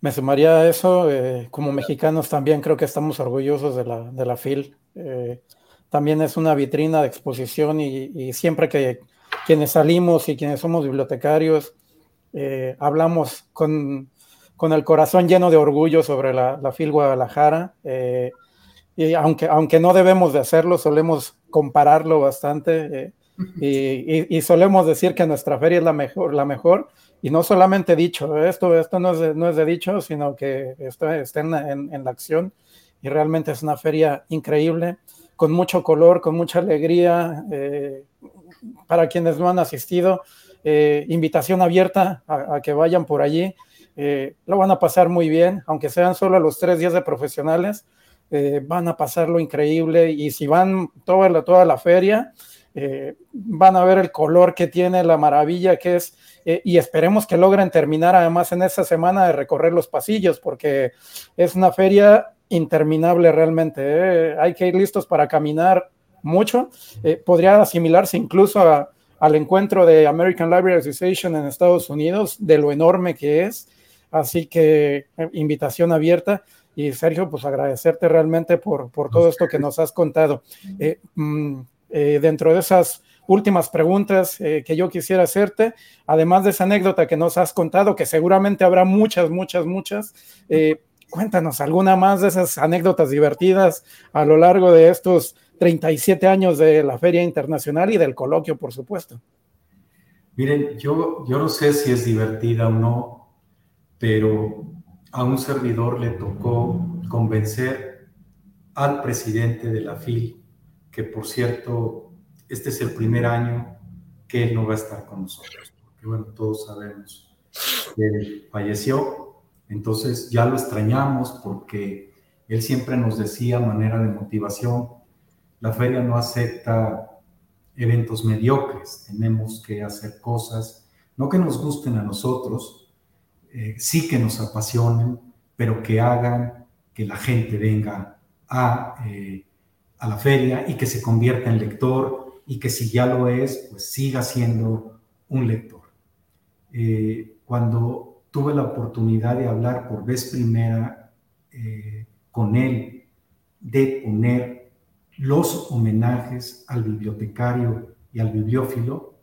Me sumaría a eso, eh, como mexicanos también creo que estamos orgullosos de la, de la FIL. Eh, también es una vitrina de exposición y siempre que quienes salimos y quienes somos bibliotecarios, eh, hablamos con, el corazón lleno de orgullo sobre la, la FIL Guadalajara. Y aunque, aunque no debemos de hacerlo, solemos compararlo bastante eh, y, solemos decir que nuestra feria es la mejor, la mejor. Y no solamente dicho, esto, esto no, es de, no es de dicho, sino que está, está en, en la acción y realmente es una feria increíble, con mucho color, con mucha alegría, eh, para quienes no han asistido, eh, invitación abierta a, que vayan por allí. Eh, lo van a pasar muy bien, aunque sean solo los tres días de profesionales, eh, van a pasarlo increíble y si van toda la, toda la feria, van a ver el color que tiene, la maravilla que es, y esperemos que logren terminar además en esa semana de recorrer los pasillos, porque es una feria interminable realmente. Hay que ir listos para caminar mucho. Eh, podría asimilarse incluso al encuentro de American Library Association en Estados Unidos, de lo enorme que es. Así que eh, invitación abierta. Y Sergio, pues agradecerte realmente por, por todo esto que nos has contado. Eh, dentro de esas últimas preguntas que yo quisiera hacerte, además de esa anécdota que nos has contado, que seguramente habrá muchas, muchas, muchas, cuéntanos alguna más de esas anécdotas divertidas a lo largo de estos 37 años de la Feria Internacional y del coloquio, por supuesto. Miren, yo, yo no sé si es divertida o no, pero a un servidor le tocó convencer al presidente de la FIL, que por cierto, este es el primer año que él no va a estar con nosotros, porque bueno, todos sabemos que él falleció, entonces ya lo extrañamos porque él siempre nos decía manera de motivación, la feria no acepta eventos mediocres, tenemos que hacer cosas, no que nos gusten a nosotros, eh, sí que nos apasionen, pero que hagan que la gente venga a, eh, a la feria y que se convierta en lector y que si ya lo es, pues siga siendo un lector. Eh, cuando tuve la oportunidad de hablar por vez primera con él, de poner los homenajes al bibliotecario y al bibliófilo,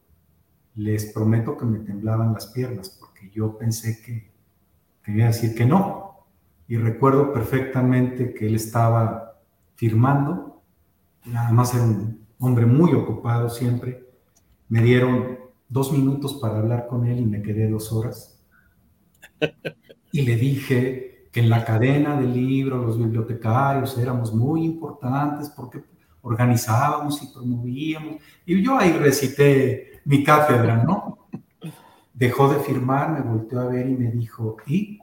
les prometo que me temblaban las piernas, porque yo pensé que quería decir que no. Y recuerdo perfectamente que él estaba firmando, además era un hombre muy ocupado siempre. Me dieron dos minutos para hablar con él y me quedé dos horas. Y le dije, que en la cadena del libro los bibliotecarios éramos muy importantes porque organizábamos y promovíamos. Y yo ahí recité mi cátedra, ¿no? dejó de firmar, me volteó a ver y me dijo, ¿y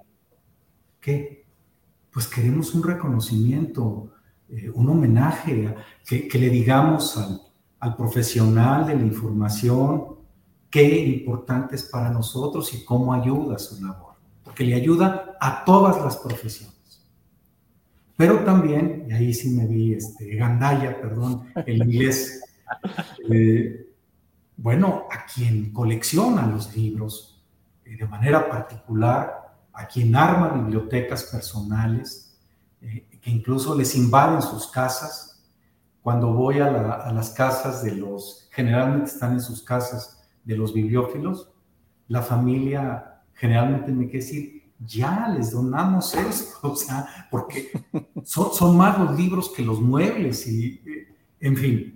qué? Pues queremos un reconocimiento, eh, un homenaje, que, le digamos al, al profesional de la información qué importante es para nosotros y cómo ayuda su labor, porque le ayuda a todas las profesiones. Pero también, y ahí sí me vi este, gandaya, perdón, el inglés, <laughs> eh, bueno, a quien colecciona los libros eh, de manera particular, a quien arma bibliotecas personales, eh, que incluso les invaden sus casas. Cuando voy a, las casas de los, generalmente están en sus casas de los bibliófilos, la familia generalmente me quiere decir, ya les donamos esto, <laughs> o sea, porque son, son más los libros que los muebles y, eh, en fin,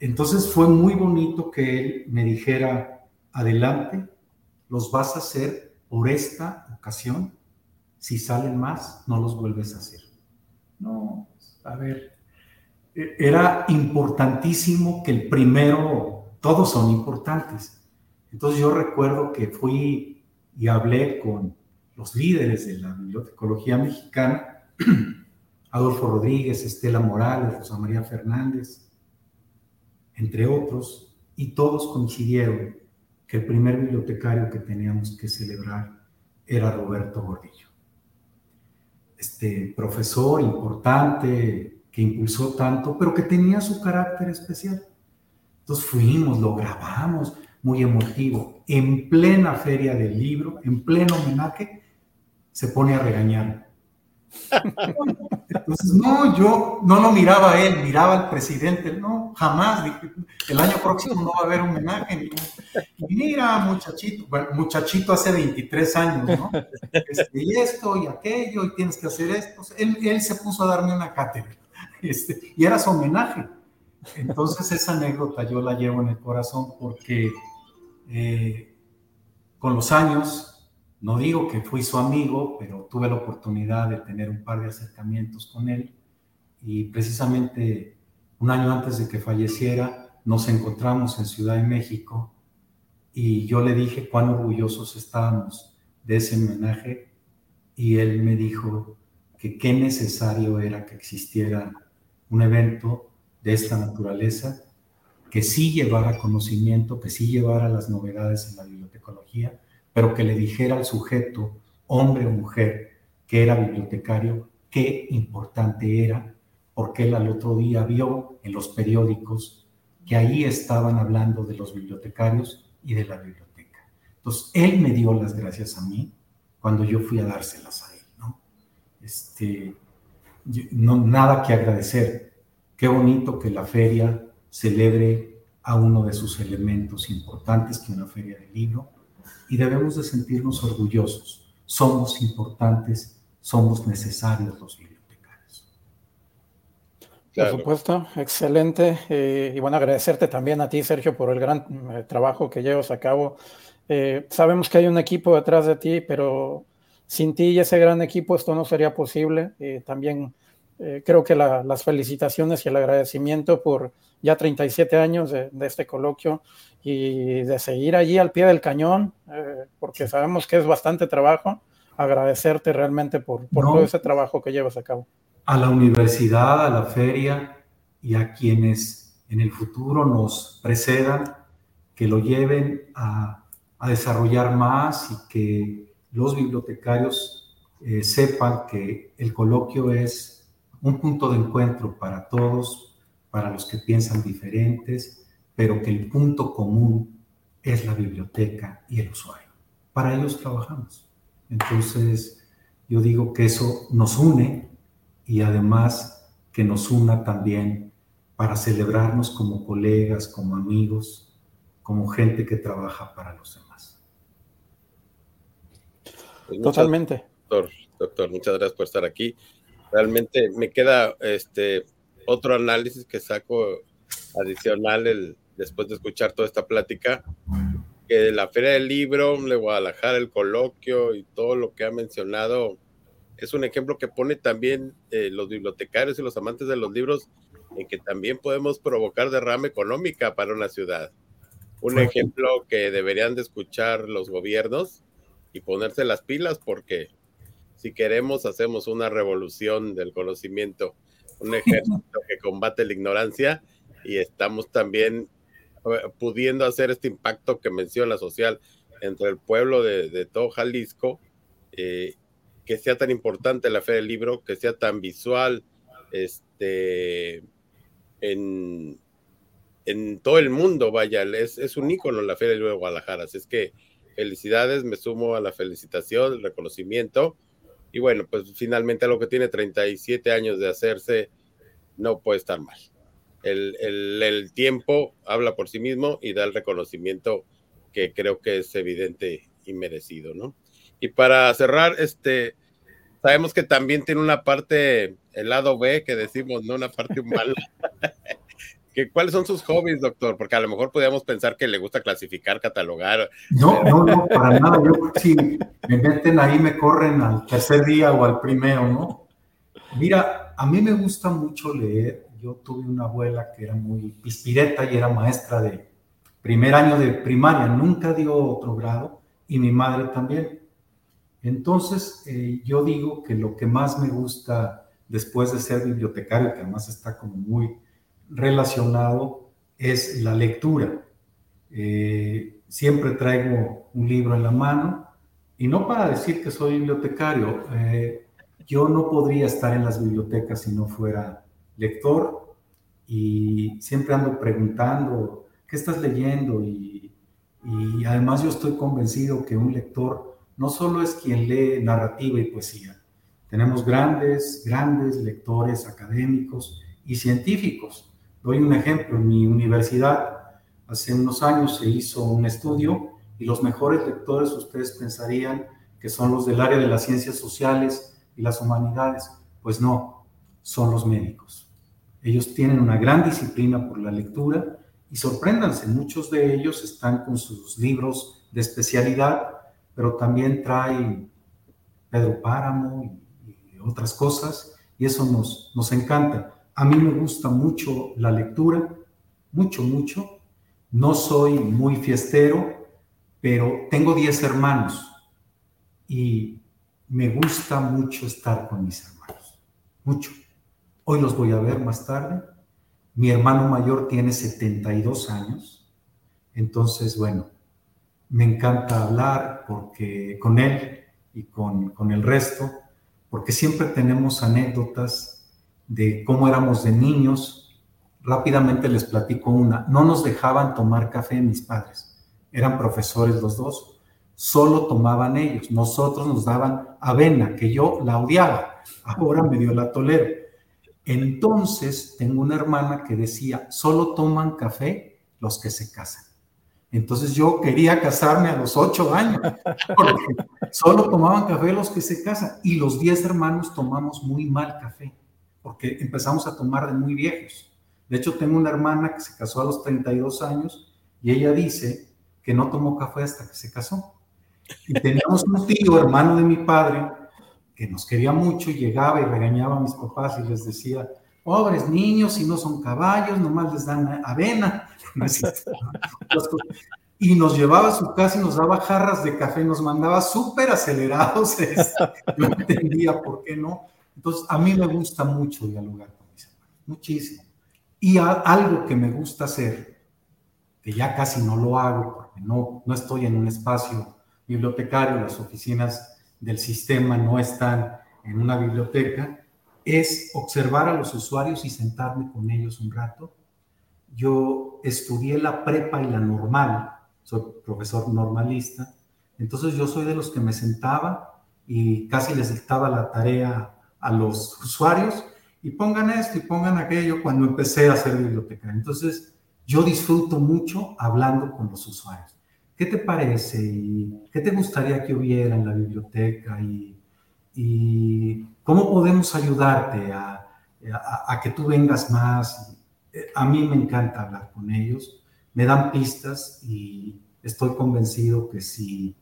entonces fue muy bonito que él me dijera, adelante, los vas a hacer por esta ocasión. Si salen más, no los vuelves a hacer. No, a ver, e, era importantísimo que el primero, todos son importantes. Entonces yo recuerdo que fui y hablé con los líderes de la bibliotecología mexicana, <clears throat> Adolfo Rodríguez, Estela Morales, Rosa María Fernández, entre otros, y todos coincidieron que el primer bibliotecario que teníamos que celebrar era Roberto Gordillo. Este profesor importante que impulsó tanto, pero que tenía su carácter especial. Entonces fuimos, lo grabamos, muy emotivo. En plena feria del libro, en pleno homenaje, se pone a regañar entonces, no, yo no lo miraba a él, miraba al presidente, no, jamás, el año próximo no va a haber homenaje. Y mira, muchachito, bueno, muchachito hace 23 años, ¿no? Este, y esto y aquello, y tienes que hacer esto. Él, él se puso a darme una cátedra, este, y era su homenaje. Entonces, esa anécdota yo la llevo en el corazón porque eh, con los años no digo que fui su amigo, pero tuve la oportunidad de tener un par de acercamientos con él. Y precisamente un año antes de que falleciera nos encontramos en Ciudad de México y yo le dije cuán orgullosos estábamos de ese homenaje. Y él me dijo que qué necesario era que existiera un evento de esta naturaleza que sí llevara conocimiento, que sí llevara las novedades en la bibliotecología pero que le dijera al sujeto, hombre o mujer, que era bibliotecario, qué importante era, porque él al otro día vio en los periódicos que ahí estaban hablando de los bibliotecarios y de la biblioteca. Entonces, él me dio las gracias a mí cuando yo fui a dárselas a él, ¿no? Este, no nada que agradecer. Qué bonito que la feria celebre a uno de sus elementos importantes, que una feria de libro, y debemos de sentirnos orgullosos. Somos importantes, somos necesarios los bibliotecarios. Por supuesto, excelente. Eh, y bueno, agradecerte también a ti, Sergio, por el gran eh, trabajo que llevas a cabo. Eh, sabemos que hay un equipo detrás de ti, pero sin ti y ese gran equipo esto no sería posible. también creo que las felicitaciones y el agradecimiento por ya 37 años de, este coloquio y de seguir allí al pie del cañón, eh, porque sabemos que es bastante trabajo. Agradecerte realmente por, por todo ese trabajo que llevas a cabo. A la universidad, a la feria y a quienes en el futuro nos precedan, que lo lleven a, a desarrollar más y que los bibliotecarios eh, sepan que el coloquio es un punto de encuentro para todos, para los que piensan diferentes, pero que el punto común es la biblioteca y el usuario. Para ellos trabajamos. Entonces, yo digo que eso nos une y además que nos una también para celebrarnos como colegas, como amigos, como gente que trabaja para los demás. Pues Totalmente. Doctor, doctor, muchas gracias por estar aquí. Realmente me queda este, otro análisis que saco adicional el, después de escuchar toda esta plática, que la Feria del Libro, de Guadalajara, el coloquio y todo lo que ha mencionado, es un ejemplo que pone también eh, los bibliotecarios y los amantes de los libros en que también podemos provocar derrama económica para una ciudad. un ejemplo que deberían de escuchar los gobiernos y ponerse las pilas porque si queremos hacemos una revolución del conocimiento, un ejército que combate la ignorancia y estamos también eh, pudiendo hacer este impacto que menciona social entre el pueblo de, todo Jalisco, eh, que sea tan importante la fe del libro, que sea tan visual este, en, en todo el mundo, vaya, es, es un ícono la Feria del Libro de Guadalajara, así es que felicidades, me sumo a la felicitación, el reconocimiento, y bueno, pues finalmente algo que tiene 37 años de hacerse no puede estar mal. El, el, tiempo habla por sí mismo y da el reconocimiento que creo que es evidente y merecido, ¿no? Y para cerrar, este, sabemos que también tiene una parte, el lado B, que decimos, no una parte <laughs> ¿Cuáles son sus hobbies, doctor? Porque a lo mejor podríamos pensar que le gusta clasificar, catalogar. No, no, no, para nada. Yo si me meten ahí, me corren al tercer día o al primero, ¿no? Mira, a mí me gusta mucho leer. Yo tuve una abuela que era muy pispireta y era maestra de primer año de primaria, nunca dio otro grado, y mi madre también. Entonces, eh, yo digo que lo que más me gusta después de ser bibliotecario, que además está como muy relacionado es la lectura. Eh, siempre traigo un libro en la mano y no para decir que soy bibliotecario. Eh, yo no podría estar en las bibliotecas si no fuera lector y siempre ando preguntando, ¿qué estás leyendo? Y, y además yo estoy convencido que un lector no solo es quien lee narrativa y poesía, tenemos grandes, grandes lectores académicos y científicos Doy un ejemplo, en mi universidad hace unos años se hizo un estudio y los mejores lectores ustedes pensarían que son los del área de las ciencias sociales y las humanidades. Pues no, son los médicos. Ellos tienen una gran disciplina por la lectura y sorpréndanse, muchos de ellos están con sus libros de especialidad, pero también traen Pedro Páramo y, otras cosas, y eso nos, nos encanta. A mí me gusta mucho la lectura, mucho, mucho. No soy muy fiestero, pero tengo 10 hermanos y me gusta mucho estar con mis hermanos, mucho. Hoy los voy a ver más tarde. Mi hermano mayor tiene 72 años, entonces, bueno, me encanta hablar porque con él y con, con el resto, porque siempre tenemos anécdotas de cómo éramos de niños. Rápidamente les platico una. No nos dejaban tomar café mis padres. Eran profesores los dos. Solo tomaban ellos. Nosotros nos daban avena, que yo la odiaba. Ahora me dio la tolero. Entonces tengo una hermana que decía, solo toman café los que se casan. Entonces yo quería casarme a los ocho años, porque solo tomaban café los que se casan y los diez hermanos tomamos muy mal café porque empezamos a tomar de muy viejos. De hecho, tengo una hermana que se casó a los 32 años y ella dice que no tomó café hasta que se casó. Y teníamos un tío, hermano de mi padre, que nos quería mucho y llegaba y regañaba a mis papás y les decía, pobres niños, si no son caballos, nomás les dan avena. <laughs> y nos llevaba a su casa y nos daba jarras de café, nos mandaba súper acelerados. <laughs> Yo entendía por qué no. Entonces, a mí me gusta mucho dialogar con mis hermanos, muchísimo. Y algo que me gusta hacer, que ya casi no lo hago porque no, no estoy en un espacio bibliotecario, las oficinas del sistema no están en una biblioteca, es observar a los usuarios y sentarme con ellos un rato. Yo estudié la prepa y la normal, soy profesor normalista, entonces yo soy de los que me sentaba y casi les dictaba la tarea a los usuarios y pongan esto y pongan aquello cuando empecé a hacer biblioteca. Entonces, yo disfruto mucho hablando con los usuarios. ¿Qué te parece? Y ¿Qué te gustaría que hubiera en la biblioteca? Y, cómo podemos ayudarte a, a, que tú vengas más. A mí me encanta hablar con ellos, me dan pistas y estoy convencido que si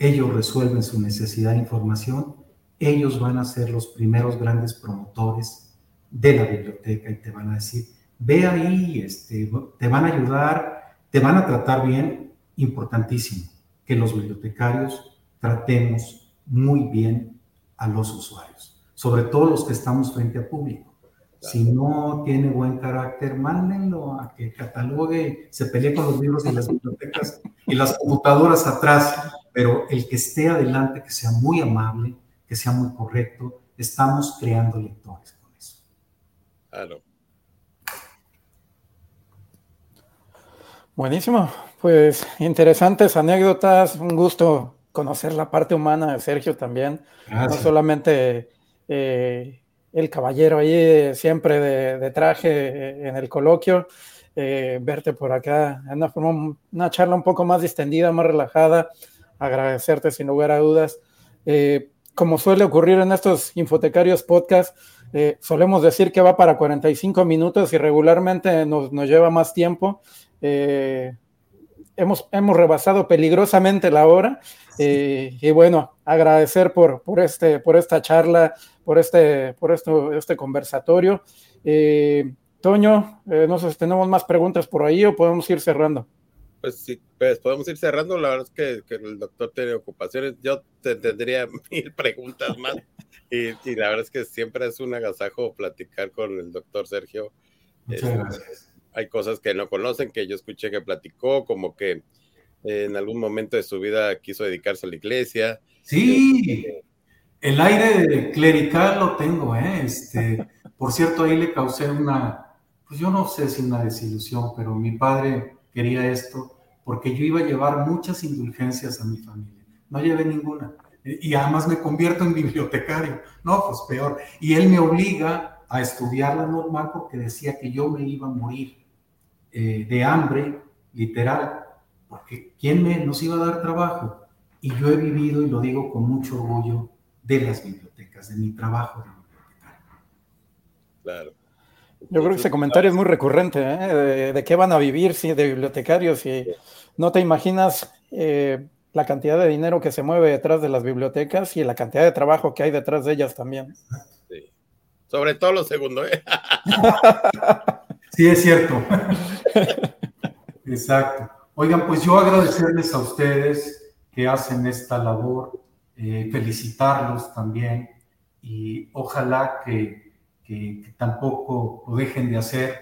ellos resuelven su necesidad de información, ellos van a ser los primeros grandes promotores de la biblioteca y te van a decir, ve ahí, este, te van a ayudar, te van a tratar bien, importantísimo, que los bibliotecarios tratemos muy bien a los usuarios, sobre todo los que estamos frente a público. Si no tiene buen carácter, mándenlo a que catalogue, se pelee con los libros y las bibliotecas y las computadoras atrás, pero el que esté adelante, que sea muy amable, que sea muy correcto, estamos creando lectores con eso. Claro. Buenísimo, pues interesantes anécdotas, un gusto conocer la parte humana de Sergio también, no solamente eh, el caballero ahí siempre de, traje eh, en el coloquio, eh, verte por acá en una, una, charla un poco más distendida, más relajada, agradecerte sin lugar a dudas. Como suele ocurrir en estos infotecarios podcast, solemos decir que va para 45 minutos y regularmente nos, nos lleva más tiempo. Eh, hemos, hemos rebasado peligrosamente la hora eh, y bueno, agradecer por, por, este, por esta charla, por este, por esto, este conversatorio. Eh, Toño, no sé si tenemos más preguntas por ahí o podemos ir cerrando. Pues pues podemos ir cerrando. La verdad es que, el doctor tiene ocupaciones. Yo tendría <laughs> mil preguntas más. Y, y, la verdad es que siempre es un agasajo platicar con el doctor Sergio. Muchas este, gracias hay cosas que no conocen, que yo escuché que platicó, como que en algún momento de su vida quiso dedicarse a la iglesia. Sí, el aire clerical lo tengo, ¿eh? Este, por cierto, ahí le causé una, pues yo no sé si una desilusión, pero mi padre quería esto porque yo iba a llevar muchas indulgencias a mi familia. No llevé ninguna. Y además me convierto en bibliotecario. No, pues peor. Y él me obliga a estudiar la normal porque decía que yo me iba a morir. Eh, de hambre, literal, porque ¿quién nos iba a dar trabajo? Y yo he vivido, y lo digo con mucho orgullo, de las bibliotecas, de mi trabajo de bibliotecario. Claro. Yo creo que ese comentario es muy recurrente, ¿eh? de, qué van a vivir si de bibliotecarios y no te imaginas eh, la cantidad de dinero que se mueve detrás de las bibliotecas y la cantidad de trabajo que hay detrás de ellas también. Sí. Sobre todo lo segundo. ¿eh? <laughs> Sí, es cierto. Exacto. Oigan, pues yo agradecerles a ustedes que hacen esta labor, eh, felicitarlos también y ojalá que, tampoco lo dejen de hacer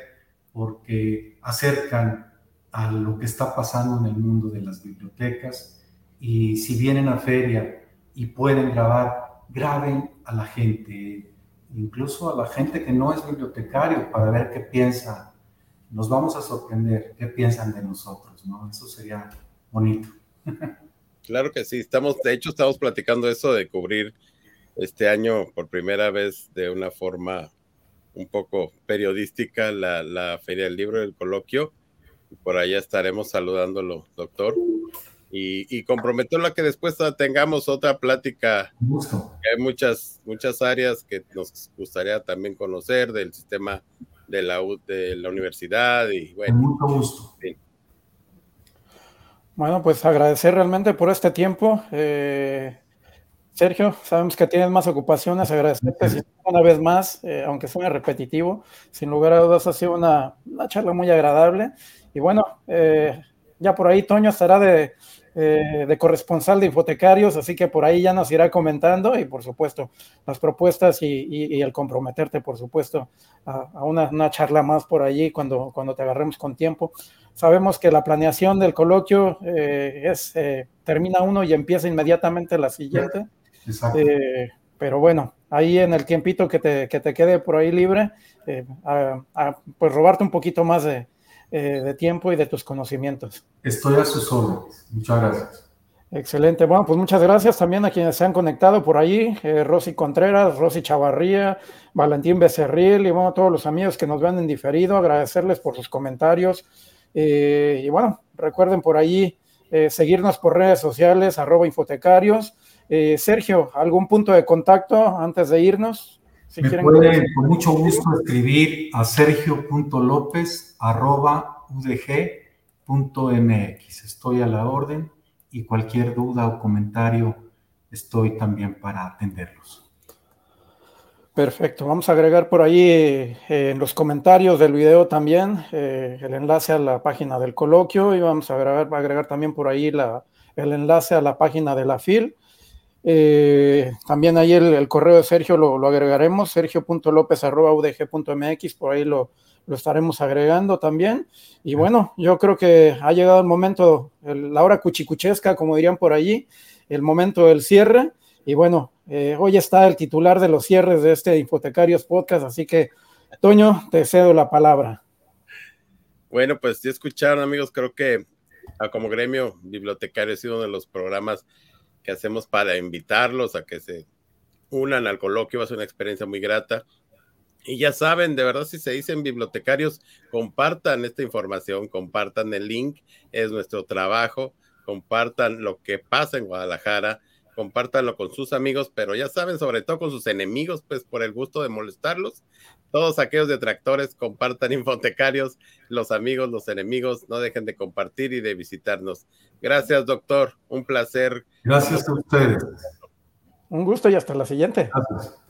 porque acercan a lo que está pasando en el mundo de las bibliotecas y si vienen a feria y pueden grabar, graben a la gente, incluso a la gente que no es bibliotecario, para ver qué piensa. Nos vamos a sorprender qué piensan de nosotros, ¿no? Eso sería bonito. Claro que sí, estamos, de hecho, estamos platicando eso de cubrir este año por primera vez de una forma un poco periodística la, la Feria del Libro del Coloquio. Por allá estaremos saludándolo, doctor y, y comprometerlo a que después tengamos otra plática. Hay muchas, muchas áreas que nos gustaría también conocer del sistema de la, de la universidad y bueno. mucho gusto. Bueno, pues agradecer realmente por este tiempo. Eh, Sergio, sabemos que tienes más ocupaciones, agradecerte una vez más, eh, aunque suene repetitivo, sin lugar a dudas ha sido una, una charla muy agradable. Y bueno, eh, ya por ahí Toño estará de, eh, de corresponsal de hipotecarios, así que por ahí ya nos irá comentando y por supuesto las propuestas y, el comprometerte, por supuesto, a, una, charla más por allí cuando, cuando te agarremos con tiempo. Sabemos que la planeación del coloquio eh, es, eh, termina uno y empieza inmediatamente la siguiente. Pero bueno, ahí en el tiempito que te, que te quede por ahí libre, pues robarte un poquito más de, eh, de tiempo y de tus conocimientos. Estoy a sus órdenes. Muchas gracias. Excelente. Bueno, pues muchas gracias también a quienes se han conectado por ahí. Eh, Rosy Contreras, Rosy Chavarría, Valentín Becerril y bueno, todos los amigos que nos ven en diferido. Agradecerles por sus comentarios. Eh, y bueno, recuerden por ahí seguirnos por redes sociales, arroba infotecarios. Sergio, ¿algún punto de contacto antes de irnos? Me pueden con mucho gusto escribir a sergio.lopez.udg.mx. Estoy a la orden y cualquier duda o comentario estoy también para atenderlos. Perfecto, vamos a agregar por ahí eh, en los comentarios del video también eh, el enlace a la página del coloquio y vamos a agregar, a agregar también por ahí la, el enlace a la página de la FIL. Eh, también ahí el, correo de Sergio lo, lo agregaremos, sergio.lopez.udg.mx, por ahí lo, lo, estaremos agregando también. Y bueno, yo creo que ha llegado el momento, la hora cuchicuchesca, como dirían por allí, el momento del cierre. Y bueno, eh, hoy está el titular de los cierres de este Infotecarios Podcast, así que, Toño, te cedo la palabra. Bueno, pues ya escucharon, amigos, creo que como gremio bibliotecario ha sido uno de los programas que hacemos para invitarlos a que se unan al coloquio, va a ser una experiencia muy grata. Y ya saben, de verdad, si se dicen bibliotecarios, compartan esta información, compartan el link, es nuestro trabajo, compartan lo que pasa en Guadalajara, compártanlo con sus amigos, pero ya saben, sobre todo con sus enemigos, pues por el gusto de molestarlos. Todos aquellos detractores compartan infotecarios, los amigos, los enemigos, no dejen de compartir y de visitarnos. Gracias, doctor. Un placer. Gracias a ustedes. Un gusto y hasta la siguiente. Gracias.